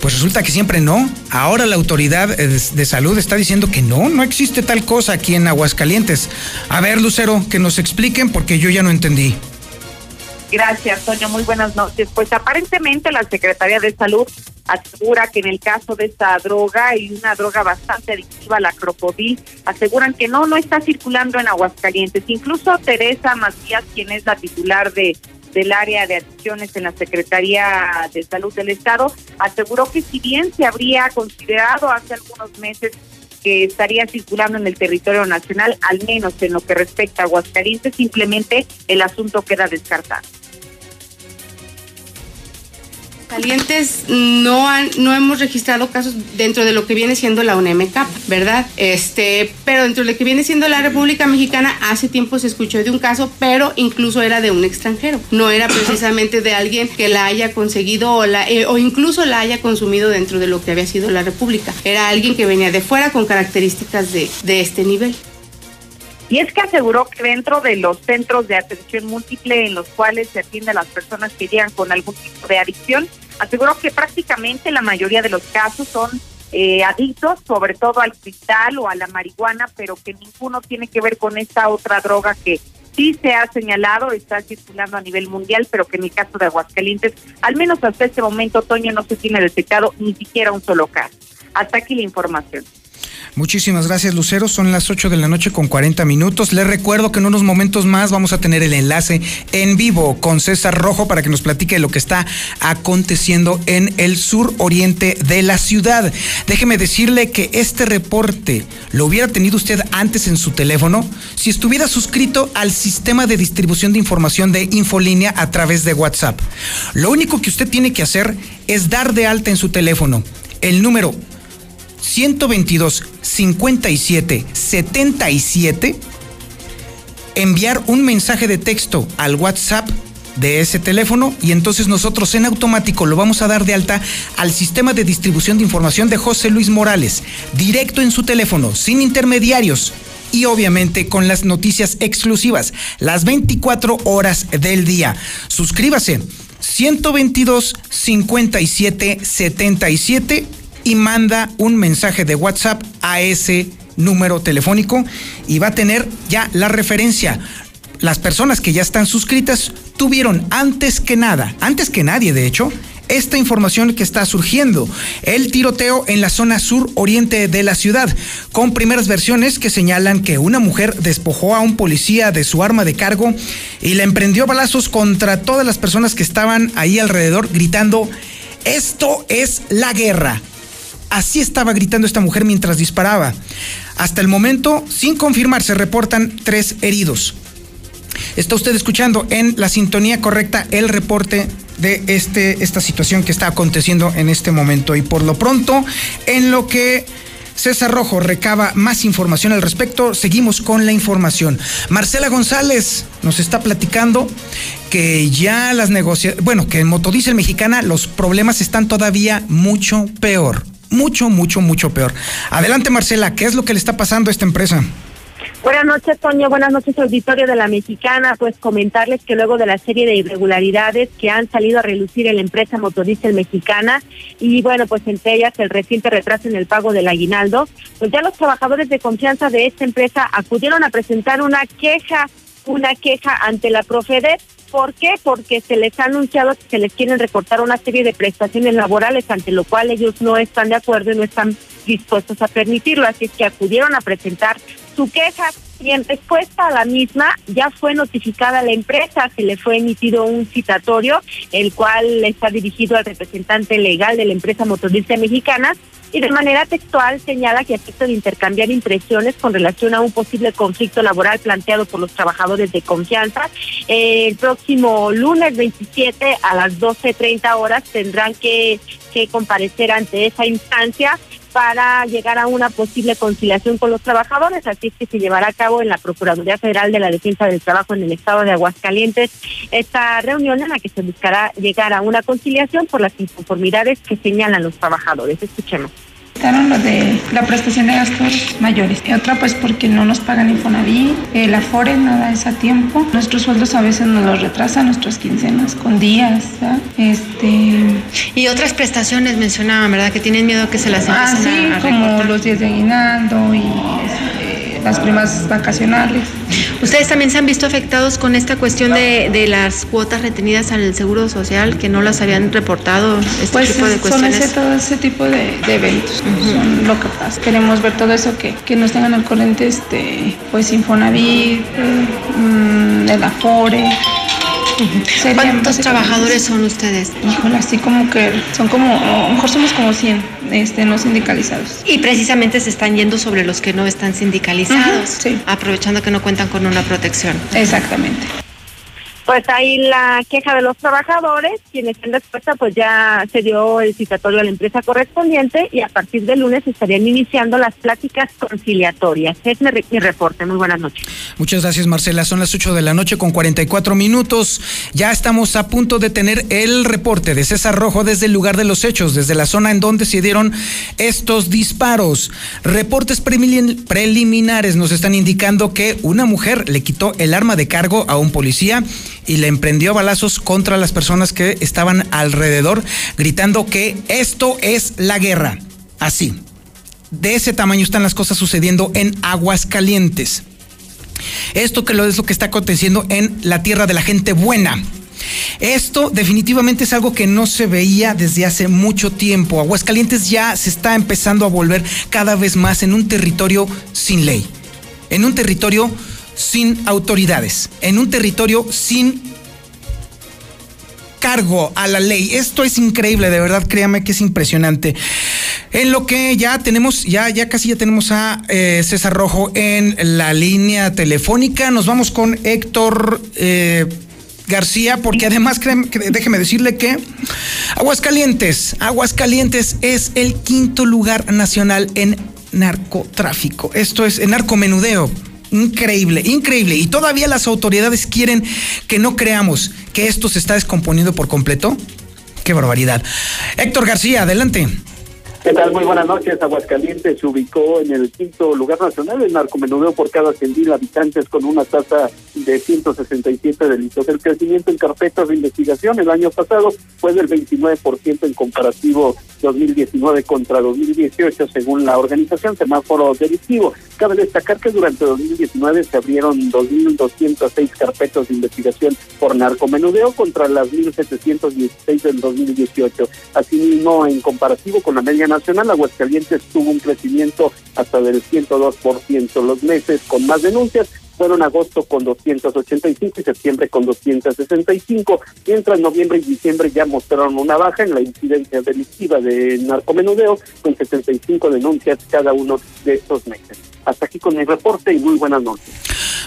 pues resulta que siempre no. Ahora la autoridad de salud está diciendo que no, no existe tal cosa aquí en Aguascalientes. A ver, Lucero, que nos expliquen porque yo ya no entendí.
Gracias, Toño. Muy buenas noches. Pues aparentemente la Secretaría de Salud asegura que en el caso de esta droga y una droga bastante adictiva, la crocodil, aseguran que no, no está circulando en Aguascalientes. Incluso Teresa Macías, quien es la titular de del área de adicciones en la Secretaría de Salud del Estado, aseguró que si bien se habría considerado hace algunos meses que estaría circulando en el territorio nacional, al menos en lo que respecta a Aguascalientes, simplemente el asunto queda descartado.
Calientes no han, no hemos registrado casos dentro de lo que viene siendo la UNMCAP, ¿verdad? Este, pero dentro de lo que viene siendo la República Mexicana, hace tiempo se escuchó de un caso, pero incluso era de un extranjero. No era precisamente de alguien que la haya conseguido o, la, eh, o incluso la haya consumido dentro de lo que había sido la República. Era alguien que venía de fuera con características de, de este nivel.
Y es que aseguró que dentro de los centros de atención múltiple en los cuales se atiende a las personas que llegan con algún tipo de adicción, aseguró que prácticamente la mayoría de los casos son eh, adictos, sobre todo al cristal o a la marihuana, pero que ninguno tiene que ver con esta otra droga que sí se ha señalado, está circulando a nivel mundial, pero que en el caso de Aguascalientes, al menos hasta este momento, Toño, no se tiene detectado ni siquiera un solo caso. Hasta aquí la información.
Muchísimas gracias, Lucero. Son las 8 de la noche con 40 minutos. Les recuerdo que en unos momentos más vamos a tener el enlace en vivo con César Rojo para que nos platique lo que está aconteciendo en el sur oriente de la ciudad. Déjeme decirle que este reporte lo hubiera tenido usted antes en su teléfono si estuviera suscrito al sistema de distribución de información de Infolínea a través de WhatsApp. Lo único que usted tiene que hacer es dar de alta en su teléfono el número 122 57 77 enviar un mensaje de texto al WhatsApp de ese teléfono y entonces nosotros en automático lo vamos a dar de alta al sistema de distribución de información de José Luis Morales, directo en su teléfono, sin intermediarios y obviamente con las noticias exclusivas, las 24 horas del día. Suscríbase 122 57 77 y manda un mensaje de WhatsApp a ese número telefónico y va a tener ya la referencia. Las personas que ya están suscritas tuvieron antes que nada, antes que nadie de hecho, esta información que está surgiendo. El tiroteo en la zona sur oriente de la ciudad, con primeras versiones que señalan que una mujer despojó a un policía de su arma de cargo y le emprendió balazos contra todas las personas que estaban ahí alrededor gritando, esto es la guerra. Así estaba gritando esta mujer mientras disparaba. Hasta el momento, sin confirmar, se reportan tres heridos. Está usted escuchando en la sintonía correcta el reporte de este, esta situación que está aconteciendo en este momento. Y por lo pronto, en lo que César Rojo recaba más información al respecto. Seguimos con la información. Marcela González nos está platicando que ya las negociaciones, bueno, que en Motodiesel Mexicana los problemas están todavía mucho peor mucho, mucho, mucho peor. Adelante, Marcela, ¿qué es lo que le está pasando a esta empresa?
Buenas noches, Toño. Buenas noches, auditorio de la Mexicana. Pues comentarles que luego de la serie de irregularidades que han salido a relucir en la empresa motorista mexicana y bueno, pues entre ellas el reciente retraso en el pago del aguinaldo, pues ya los trabajadores de confianza de esta empresa acudieron a presentar una queja, una queja ante la Profedet ¿Por qué? Porque se les ha anunciado que se les quieren recortar una serie de prestaciones laborales, ante lo cual ellos no están de acuerdo y no están dispuestos a permitirlo. Así es que acudieron a presentar su queja y en respuesta a la misma ya fue notificada la empresa, se le fue emitido un citatorio, el cual está dirigido al representante legal de la empresa motorista mexicana y de manera textual señala que efecto de intercambiar impresiones con relación a un posible conflicto laboral planteado por los trabajadores de confianza. el próximo lunes 27 a las 12.30 horas tendrán que, que comparecer ante esa instancia para llegar a una posible conciliación con los trabajadores, así que se llevará a cabo en la Procuraduría Federal de la Defensa del Trabajo en el estado de Aguascalientes esta reunión en la que se buscará llegar a una conciliación por las inconformidades que señalan los trabajadores. Escuchemos
lo de la prestación de gastos mayores. Y otra pues porque no nos pagan Infonavit, el Afore nada es a tiempo. Nuestros sueldos a veces nos los retrasan, nuestras quincenas con días. Este...
Y otras prestaciones mencionaban, ¿verdad? Que tienen miedo que se las
ah, empiecen ah, sí, como los días de aguinaldo y las primas vacacionales.
¿Ustedes también se han visto afectados con esta cuestión de, de las cuotas retenidas al Seguro Social, que no las habían reportado, este
pues
tipo de cuestiones?
Son ese, todo ese tipo de, eventos, son lo que pasa. Queremos ver todo eso, que, que nos tengan al corriente, este, pues Infonavit, eh, el Afore,
¿Cuántos trabajadores son ustedes?
Híjole, así como que son como, a lo mejor somos como 100 este, no sindicalizados.
Y precisamente se están yendo sobre los que no están sindicalizados, sí. aprovechando que no cuentan con una protección.
Exactamente
pues ahí la queja de los trabajadores, quienes en respuesta pues ya se dio el citatorio a la empresa correspondiente y a partir del lunes estarían iniciando las pláticas conciliatorias. Es mi, mi, reporte. Muy buenas noches.
Muchas gracias Marcela. Son las 8 de la noche con 44 minutos. Ya estamos a punto de tener el reporte de César Rojo desde el lugar de los hechos, desde la zona en donde se dieron estos disparos. Reportes preliminares nos están indicando que una mujer le quitó el arma de cargo a un policía y le emprendió balazos contra las personas que estaban alrededor, gritando que esto es la guerra. Así. De ese tamaño están las cosas sucediendo en Aguascalientes. Esto que es lo que está aconteciendo en la tierra de la gente buena. Esto definitivamente es algo que no se veía desde hace mucho tiempo. Aguascalientes ya se está empezando a volver cada vez más en un territorio sin ley, en un territorio sin autoridades, en un territorio sin cargo a la ley. Esto es increíble, de verdad, créame que es impresionante. En lo que ya tenemos, ya, ya casi ya tenemos a eh, César Rojo en la línea telefónica. Nos vamos con Héctor eh, García, porque además déjeme decirle que Aguascalientes, Aguascalientes es el quinto lugar nacional en narcotráfico. Esto es en narcomenudeo. Increíble, increíble. Y todavía las autoridades quieren que no creamos que esto se está descomponiendo por completo. Qué barbaridad. Héctor García, adelante.
¿Qué tal? Muy buenas noches. Aguascalientes se ubicó en el quinto lugar nacional en narcomenudeo por cada 100.000 habitantes con una tasa de 167 delitos. El crecimiento en carpetas de investigación el año pasado fue del 29% en comparativo 2019 contra 2018 según la organización Semáforo Delictivo. Cabe destacar que durante 2019 se abrieron 2.206 carpetas de investigación por narcomenudeo contra las 1.716 del 2018. Asimismo, en comparativo con la media nacional, Aguascalientes tuvo un crecimiento hasta del 102%. Los meses con más denuncias fueron agosto con 285 y septiembre con 265, mientras noviembre y diciembre ya mostraron una baja en la incidencia delictiva de narcomenudeo con 75 denuncias cada uno de estos meses. Hasta aquí con el reporte y muy buenas noches.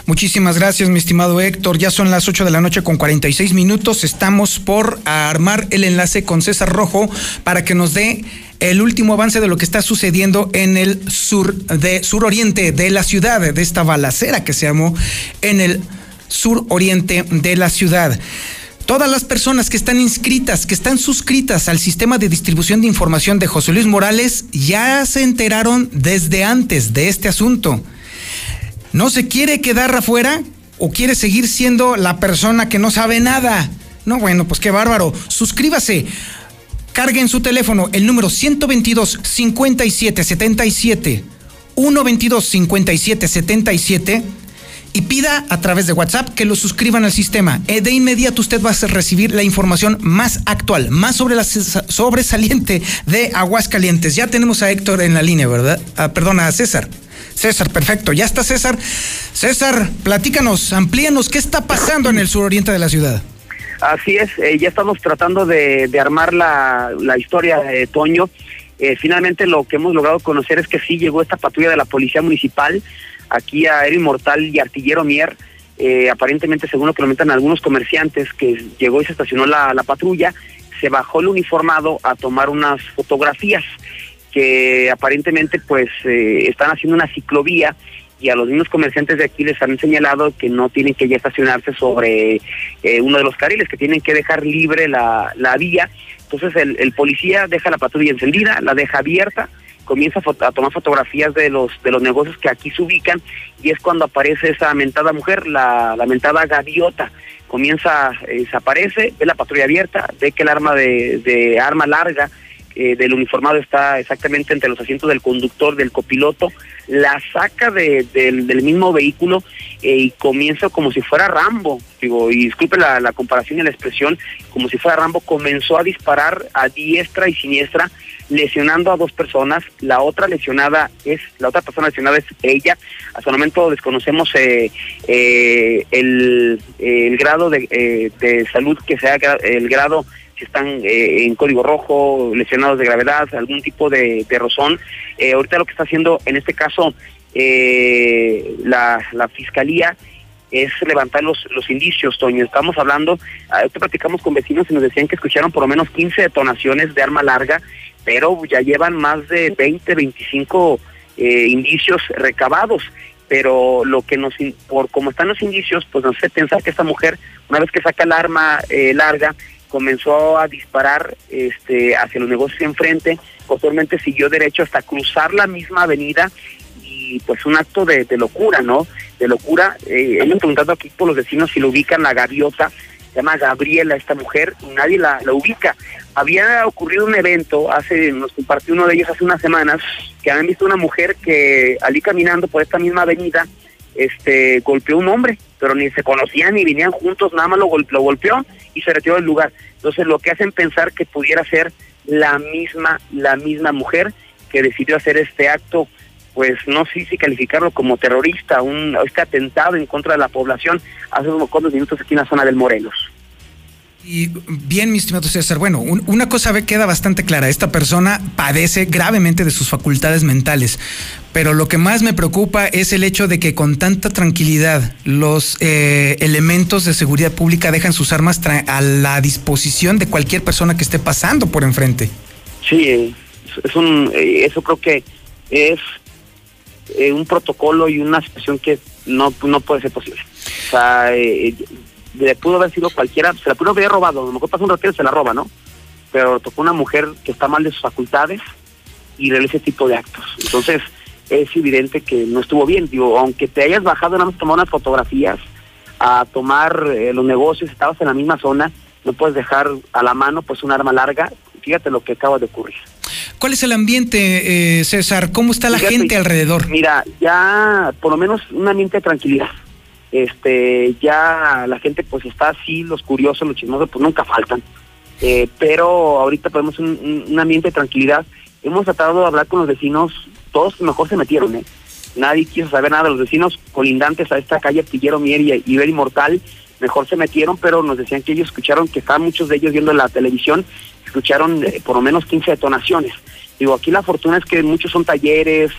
Muchísimas gracias, mi estimado Héctor. Ya son las 8 de la noche con 46 minutos. Estamos por armar el enlace con César Rojo para que nos dé el último avance de lo que está sucediendo en el sur de de la ciudad, de esta balacera que se armó en el suroriente de la ciudad. Todas las personas que están inscritas, que están suscritas al sistema de distribución de información de José Luis Morales, ya se enteraron desde antes de este asunto. ¿No se quiere quedar afuera o quiere seguir siendo la persona que no sabe nada? No, bueno, pues qué bárbaro. Suscríbase. Cargue en su teléfono el número 122 5777 122 5777 y pida a través de WhatsApp que lo suscriban al sistema. Eh, de inmediato usted va a recibir la información más actual, más sobre la sobresaliente de Aguascalientes. Ya tenemos a Héctor en la línea, ¿verdad? Ah, perdona, a César. César, perfecto. Ya está César. César, platícanos, amplíanos, ¿qué está pasando en el suroriente de la ciudad?
Así es, eh, ya estamos tratando de, armar la, historia Toño. Eh, finalmente lo que hemos logrado conocer es que sí llegó esta patrulla de la Policía Municipal aquí a Aero Inmortal y Artillero Mier. Eh, aparentemente, según lo que comentan algunos comerciantes, que llegó y se estacionó la, la patrulla, se bajó el uniformado a tomar unas fotografías que aparentemente pues eh, están haciendo una ciclovía y a los mismos comerciantes de aquí les han señalado que no tienen que ya estacionarse sobre eh, uno de los carriles, que tienen que dejar libre la, la vía. Entonces el, policía deja la patrulla encendida, la deja abierta, comienza a, tomar fotografías de los de los negocios que aquí se ubican y es cuando aparece esa mentada mujer, la lamentada gaviota. Comienza, eh, desaparece, ve la patrulla abierta, ve que el arma de, de arma larga eh, del uniformado está exactamente entre los asientos del conductor, del copiloto, la saca de, del mismo vehículo eh, y comienza como si fuera Rambo, digo, y disculpe la, comparación y la expresión, como si fuera Rambo, comenzó a disparar a diestra y siniestra, lesionando a dos personas, la otra lesionada es, la otra persona lesionada es ella, hasta el momento desconocemos eh, el, el grado de, de salud que sea, el grado están eh, en código rojo, lesionados de gravedad, algún tipo de, de rozón. Eh, ahorita lo que está haciendo en este caso eh, la, la fiscalía es levantar los, los indicios, Toño. Estamos hablando, ahorita platicamos con vecinos y nos decían que escucharon por lo menos 15 detonaciones de arma larga, pero ya llevan más de 20, 25 indicios recabados pero lo que nos, por como están los indicios, pues nos hace pensar que esta mujer, una vez que saca el arma larga, comenzó a disparar este, hacia los negocios enfrente, posteriormente siguió derecho hasta cruzar la misma avenida y pues un acto de, locura, ¿no? De locura. Eh, hemos preguntado aquí por los vecinos si lo ubican la gaviota, se llama Gabriela esta mujer y nadie la, la ubica. Había ocurrido un evento, hace nos compartió uno de ellos hace unas semanas, que habían visto una mujer que al ir caminando por esta misma avenida, este golpeó a un hombre pero ni se conocían ni venían juntos, nada más lo, lo golpeó se retiró del lugar. Entonces lo que hacen pensar que pudiera ser la misma, la misma mujer que decidió hacer este acto, pues no sé si calificarlo como terrorista, un este atentado en contra de la población hace unos cuantos minutos aquí en la zona del Morelos.
Y bien, mi estimado César, bueno, una cosa queda bastante clara, esta persona padece gravemente de sus facultades mentales, pero lo que más me preocupa es el hecho de que con tanta tranquilidad los eh, elementos de seguridad pública dejan sus armas a la disposición de cualquier persona que esté pasando por enfrente.
Sí, es un, eh, eso creo que es eh, un protocolo y una situación que no, no puede ser posible. O sea, le pudo haber sido cualquiera, se la pudo haber robado, a lo mejor pasa un ratero y se la roba, ¿no? Pero tocó una mujer que está mal de sus facultades y realiza ese tipo de actos. Entonces, es evidente que no estuvo bien. Digo, aunque te hayas bajado nada más tomar unas fotografías, a tomar eh, los negocios, estabas en la misma zona, no puedes dejar a la mano pues un arma larga. Fíjate lo que acaba de ocurrir.
¿Cuál es el ambiente, eh, César? ¿Cómo está la gente alrededor?
Mira, ya por lo menos un ambiente de tranquilidad este ya la gente pues está así, los curiosos, los chismosos pues nunca faltan. Eh, pero ahorita podemos un, ambiente de tranquilidad. Hemos tratado de hablar con los vecinos, todos mejor se metieron, ¿eh? Nadie quiso saber nada los vecinos colindantes a esta calle Pillero Mier y, Ver Inmortal, mejor se metieron, pero nos decían que ellos escucharon, que estaban muchos de ellos viendo la televisión, escucharon eh, por lo menos 15 detonaciones. Digo, aquí la fortuna es que muchos son talleres,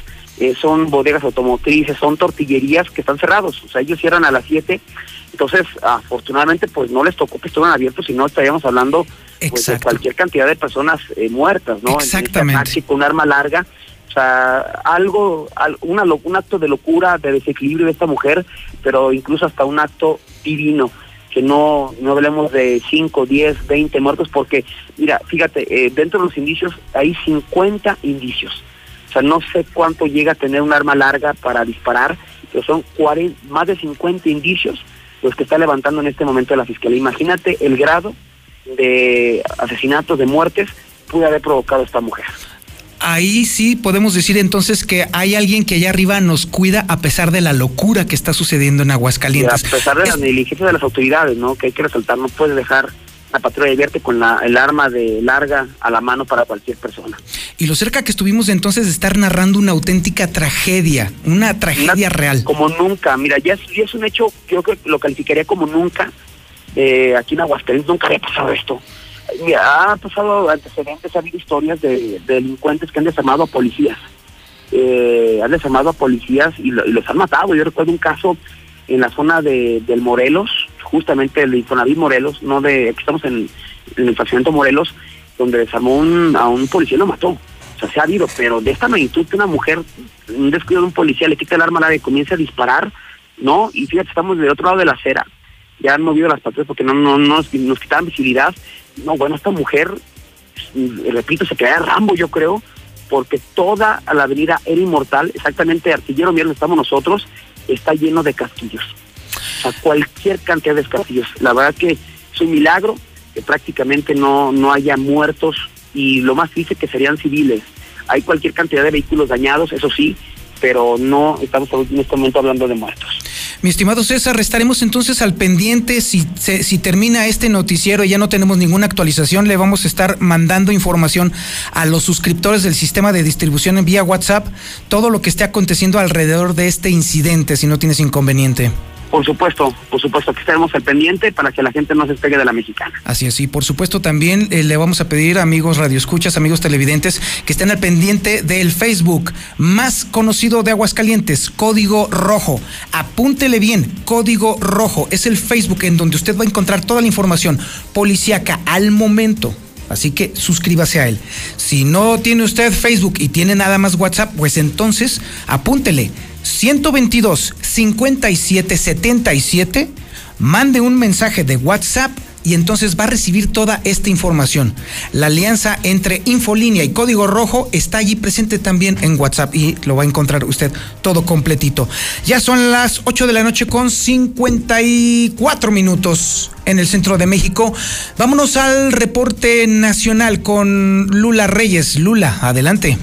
eh, son bodegas automotrices, son tortillerías que están cerrados, o sea, ellos cierran a las 7, entonces afortunadamente pues no les tocó que estuvieran abiertos, si no estaríamos hablando pues, de cualquier cantidad de personas eh, muertas, ¿no?
Exactamente.
con un arma larga, o sea, algo, una, un acto de locura, de desequilibrio de esta mujer, pero incluso hasta un acto divino que no, no hablemos de 5, 10, 20 muertos, porque, mira, fíjate, eh, dentro de los indicios hay 50 indicios. O sea, no sé cuánto llega a tener un arma larga para disparar, pero son más de 50 indicios los que está levantando en este momento la Fiscalía. Imagínate el grado de asesinatos, de muertes, pudo haber provocado esta mujer.
Ahí sí podemos decir entonces que hay alguien que allá arriba nos cuida a pesar de la locura que está sucediendo en Aguascalientes.
a pesar de la negligencia de las autoridades, ¿no? Que hay que resaltar, no puede dejar la patrulla divierte con la, el arma de larga a la mano para cualquier persona.
Y lo cerca que estuvimos entonces de estar narrando una auténtica tragedia, una tragedia real.
Como nunca, mira, ya es, un hecho, creo que lo calificaría como nunca. Eh, aquí en Aguascalientes nunca había pasado esto. Mira, ha pasado antecedentes, ha habido historias de, delincuentes que han desarmado a policías. Eh, han desarmado a policías y, los han matado. Yo recuerdo un caso en la zona de, del Morelos, justamente el Infonavit Morelos, no de, aquí estamos en, el fraccionamiento Morelos, donde desarmó un, a un policía y lo mató. O sea, se ha habido, pero de esta magnitud que una mujer, un descuido de un policía, le quita el arma a la y comienza a disparar, ¿no? Y fíjate, estamos del otro lado de la acera, ya han movido las patrullas porque no, no, nos, nos quitaban visibilidad. No, bueno, esta mujer, repito, se queda Rambo, yo creo, porque toda la avenida era inmortal, exactamente Artillero Mier, estamos nosotros, está lleno de casquillos a cualquier cantidad de castillos. La verdad que es un milagro que prácticamente no, no haya muertos y lo más triste que serían civiles. Hay cualquier cantidad de vehículos dañados, eso sí, pero no estamos en este momento hablando de muertos.
Mi estimado César, estaremos entonces al pendiente. Si, si termina este noticiero y ya no tenemos ninguna actualización, le vamos a estar mandando información a los suscriptores del sistema de distribución en vía WhatsApp, todo lo que esté aconteciendo alrededor de este incidente, si no tienes inconveniente.
Por supuesto, por supuesto que estaremos al pendiente para que la gente no se despegue de la mexicana.
Así es, y por supuesto también eh, le vamos a pedir, amigos radioescuchas, amigos televidentes, que estén al pendiente del Facebook más conocido de Aguascalientes, Código Rojo. Apúntele bien, Código Rojo. Es el Facebook en donde usted va a encontrar toda la información policíaca al momento. Así que suscríbase a él. Si no tiene usted Facebook y tiene nada más WhatsApp, pues entonces apúntele 122 57 77, mande un mensaje de WhatsApp y entonces va a recibir toda esta información. La alianza entre Infolínea y Código Rojo está allí presente también en WhatsApp y lo va a encontrar usted todo completito. Ya son las 8 de la noche con 54 minutos en el centro de México. Vámonos al reporte nacional con Lula Reyes. Lula, adelante.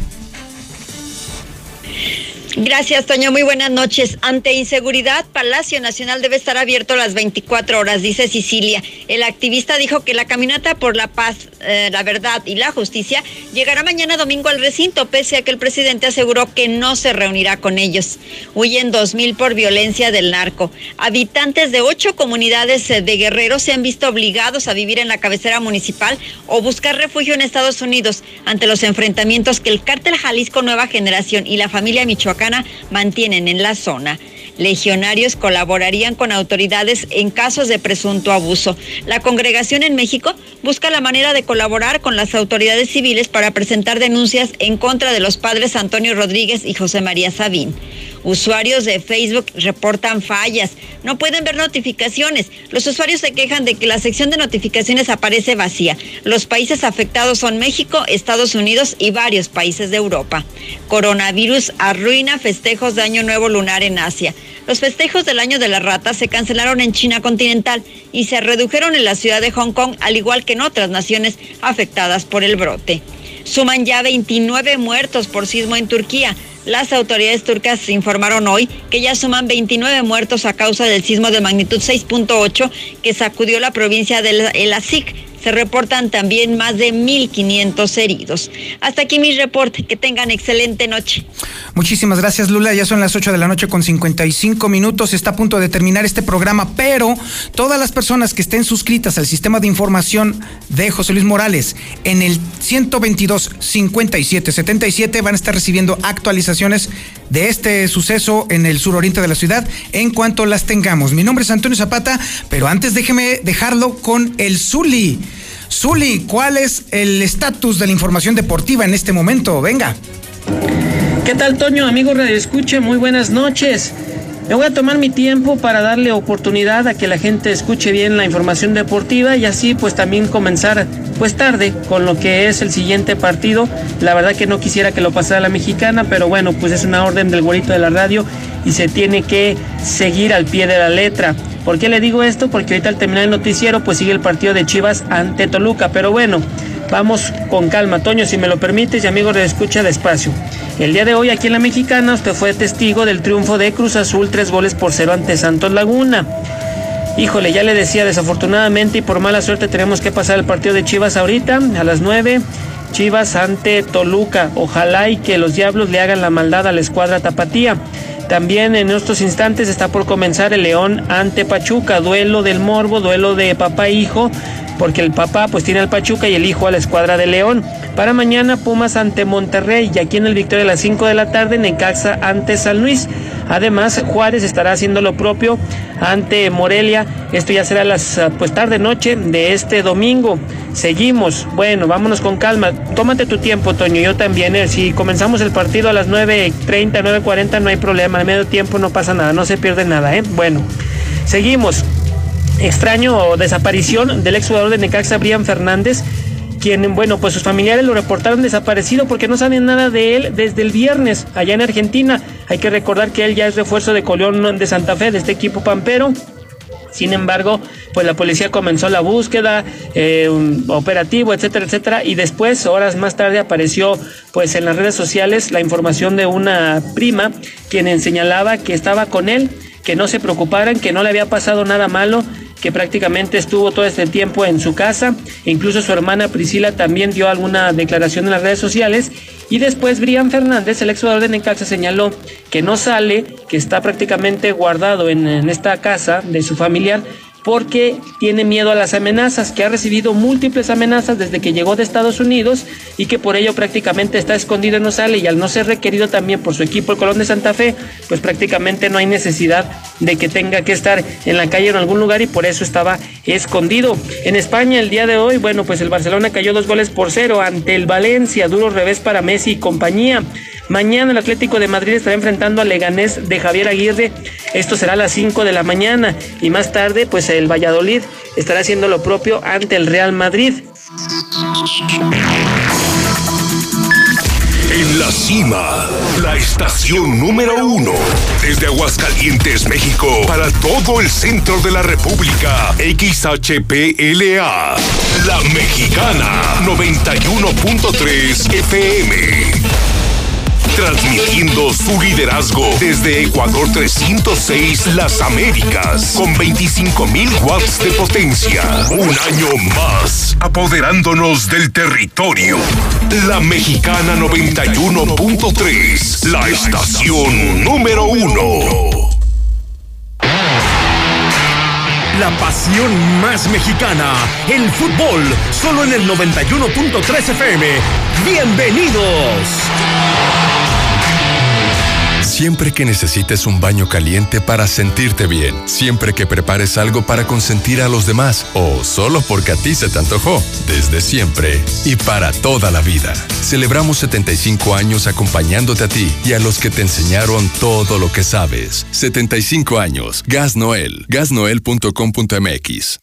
Gracias, Toño. Muy buenas noches. Ante inseguridad, Palacio Nacional debe estar abierto las 24 horas, dice Sicilia. El activista dijo que la caminata por la paz, eh, la verdad y la justicia llegará mañana domingo al recinto, pese a que el presidente aseguró que no se reunirá con ellos. Huyen 2.000 por violencia del narco. Habitantes de ocho comunidades eh, de Guerrero se han visto obligados a vivir en la cabecera municipal o buscar refugio en Estados Unidos ante los enfrentamientos que el cártel Jalisco Nueva Generación y la familia Mantienen en la zona. Legionarios colaborarían con autoridades en casos de presunto abuso. La congregación en México busca la manera de colaborar con las autoridades civiles para presentar denuncias en contra de los padres Antonio Rodríguez y José María Sabín. Usuarios de Facebook reportan fallas, no pueden ver notificaciones. Los usuarios se quejan de que la sección de notificaciones aparece vacía. Los países afectados son México, Estados Unidos y varios países de Europa. Coronavirus arruina festejos de Año Nuevo Lunar en Asia. Los festejos del Año de la Rata se cancelaron en China continental y se redujeron en la ciudad de Hong Kong, al igual que en otras naciones afectadas por el brote. Suman ya 29 muertos por sismo en Turquía. Las autoridades turcas informaron hoy que ya suman 29 muertos a causa del sismo de magnitud 6.8 que sacudió la provincia de El Asik se reportan también más de 1.500 heridos. Hasta aquí mi reporte. Que tengan excelente noche.
Muchísimas gracias, Lula. Ya son las 8 de la noche con 55 minutos. Está a punto de terminar este programa, pero todas las personas que estén suscritas al sistema de información de José Luis Morales en el 122 57 77 van a estar recibiendo actualizaciones de este suceso en el suroriente de la ciudad en cuanto las tengamos. Mi nombre es Antonio Zapata, pero antes déjeme dejarlo con el Zuli. Zuli, ¿cuál es el estatus de la información deportiva en este momento? Venga.
¿Qué tal, Toño? Amigo Radio Escuche, muy buenas noches. Me voy a tomar mi tiempo para darle oportunidad a que la gente escuche bien la información deportiva y así pues también comenzar pues tarde con lo que es el siguiente partido. La verdad que no quisiera que lo pasara la mexicana, pero bueno, pues es una orden del gorito de la radio y se tiene que seguir al pie de la letra. ¿Por qué le digo esto? Porque ahorita al terminar el noticiero pues sigue el partido de Chivas ante Toluca, pero bueno, vamos con calma, Toño, si me lo permites y amigos de escucha despacio. El día de hoy aquí en la Mexicana usted fue testigo del triunfo de Cruz Azul, tres goles por cero ante Santos Laguna. Híjole, ya le decía, desafortunadamente y por mala suerte tenemos que pasar el partido de Chivas ahorita, a las 9. Chivas ante Toluca. Ojalá y que los diablos le hagan la maldad a la escuadra tapatía. También en estos instantes está por comenzar el León ante Pachuca, duelo del Morbo, duelo de papá e hijo, porque el papá pues tiene al Pachuca y el hijo a la escuadra de León. Para mañana Pumas ante Monterrey y aquí en el Victoria a las 5 de la tarde Necaxa ante San Luis. Además Juárez estará haciendo lo propio ante Morelia. Esto ya será las ah, pues tarde noche de este domingo. Seguimos. Bueno, vámonos con calma. Tómate tu tiempo, Toño. Yo también. Eh. Si comenzamos el partido a las 9.30, 9.40 no hay problema. Al medio tiempo no pasa nada. No se pierde nada, ¿eh? Bueno, seguimos. Extraño desaparición del exjugador de Necaxa, Brian Fernández quien, bueno, pues sus familiares lo reportaron desaparecido porque no saben nada de él desde el viernes allá en Argentina. Hay que recordar que él ya es refuerzo de Colión de Santa Fe, de este equipo pampero. Sin embargo, pues la policía comenzó la búsqueda, eh, un operativo, etcétera, etcétera, y después, horas más tarde, apareció pues en las redes sociales la información de una prima quien señalaba que estaba con él, que no se preocuparan, que no le había pasado nada malo, que prácticamente estuvo todo este tiempo en su casa. Incluso su hermana Priscila también dio alguna declaración en las redes sociales. Y después Brian Fernández, el exjugador de Necaxa, señaló que no sale, que está prácticamente guardado en, en esta casa de su familiar porque tiene miedo a las amenazas, que ha recibido múltiples amenazas desde que llegó de Estados Unidos y que por ello prácticamente está escondido y no sale y al no ser requerido también por su equipo el Colón de Santa Fe, pues prácticamente no hay necesidad de que tenga que estar en la calle en algún lugar y por eso estaba escondido. En España el día de hoy, bueno, pues el Barcelona cayó dos goles por cero ante el Valencia, duro revés para Messi y compañía. Mañana el Atlético de Madrid estará enfrentando al Leganés de Javier Aguirre. Esto será a las 5 de la mañana. Y más tarde, pues el Valladolid estará haciendo lo propio ante el Real Madrid.
En la cima, la estación número uno. Desde Aguascalientes, México, para todo el centro de la República. XHPLA. La Mexicana, 91.3 FM transmitiendo su liderazgo desde Ecuador 306 Las Américas, con 25 mil watts de potencia. Un año más, apoderándonos del territorio. La Mexicana 91.3, la estación número uno.
La pasión más mexicana, el fútbol, solo en el 91.3 FM. Bienvenidos.
Siempre que necesites un baño caliente para sentirte bien, siempre que prepares algo para consentir a los demás o solo porque a ti se te antojó, desde siempre y para toda la vida. Celebramos 75 años acompañándote a ti y a los que te enseñaron todo lo que sabes. 75 años. Gas Noel. Gasnoel.com.mx.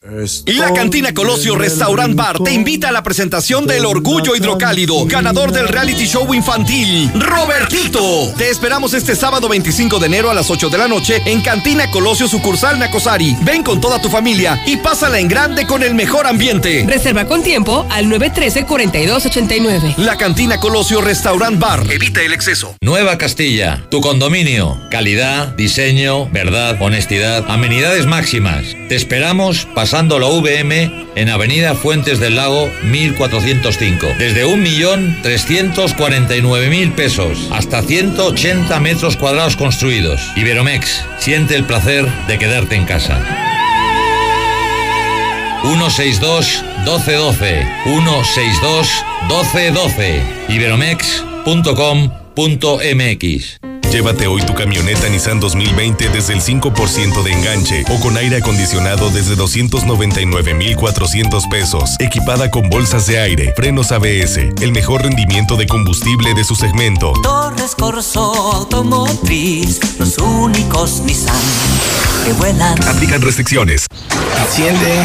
Y la Cantina Colosio Restaurant Bar te invita a la presentación del Orgullo Hidrocálido, ganador del reality show infantil, Robertito. Te esperamos este sábado 25 de enero a las 8 de la noche en Cantina Colosio Sucursal Nacosari. Ven con toda tu familia y pásala en grande con el mejor ambiente.
Reserva con tiempo al 913-4289.
La Cantina Colosio Restaurant Bar. Evita el exceso.
Nueva Castilla, tu condominio. Calidad, diseño, verdad, honestidad, amenidades máximas. Te esperamos pasando la VM en Avenida Fuentes del Lago 1405. Desde 1.349.000 pesos hasta 180 metros cuadrados construidos. Iberomex, siente el placer de quedarte en casa. 162 1212 162 1212 iberomex.com.mx
Llévate hoy tu camioneta Nissan 2020 desde el 5% de enganche o con aire acondicionado desde 299,400 pesos, equipada con bolsas de aire, frenos ABS, el mejor rendimiento de combustible de su segmento.
Torres Corso Automotriz, los únicos Nissan que vuelan.
Aplican restricciones.
Enciende.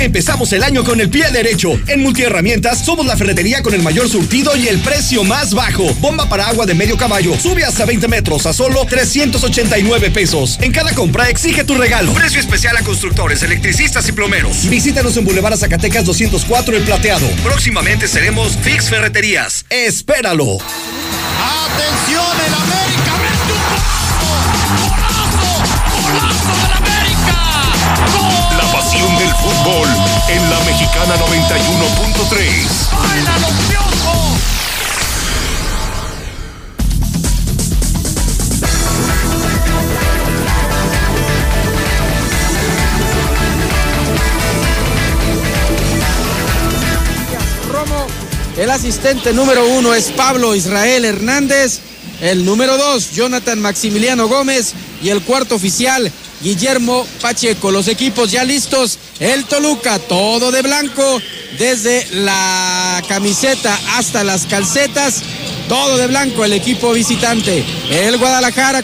Empezamos el año con el pie derecho. En Multiherramientas somos la ferretería con el mayor surtido y el precio más bajo. Bomba para agua de medio caballo. Sube hasta 20 metros a solo 389 pesos. En cada compra exige tu regalo. Precio especial a constructores, electricistas y plomeros. Visítanos en Boulevard Zacatecas 204 El Plateado. Próximamente seremos Fix Ferreterías. Espéralo.
¡Atención, el América!
Fútbol en la Mexicana 91.3.
¡Baila.
El asistente número uno es Pablo Israel Hernández. El número dos, Jonathan Maximiliano Gómez. Y el cuarto oficial, Guillermo Pacheco. Los equipos ya listos. El Toluca, todo de blanco. Desde la camiseta hasta las calcetas. Todo de blanco el equipo visitante. El Guadalajara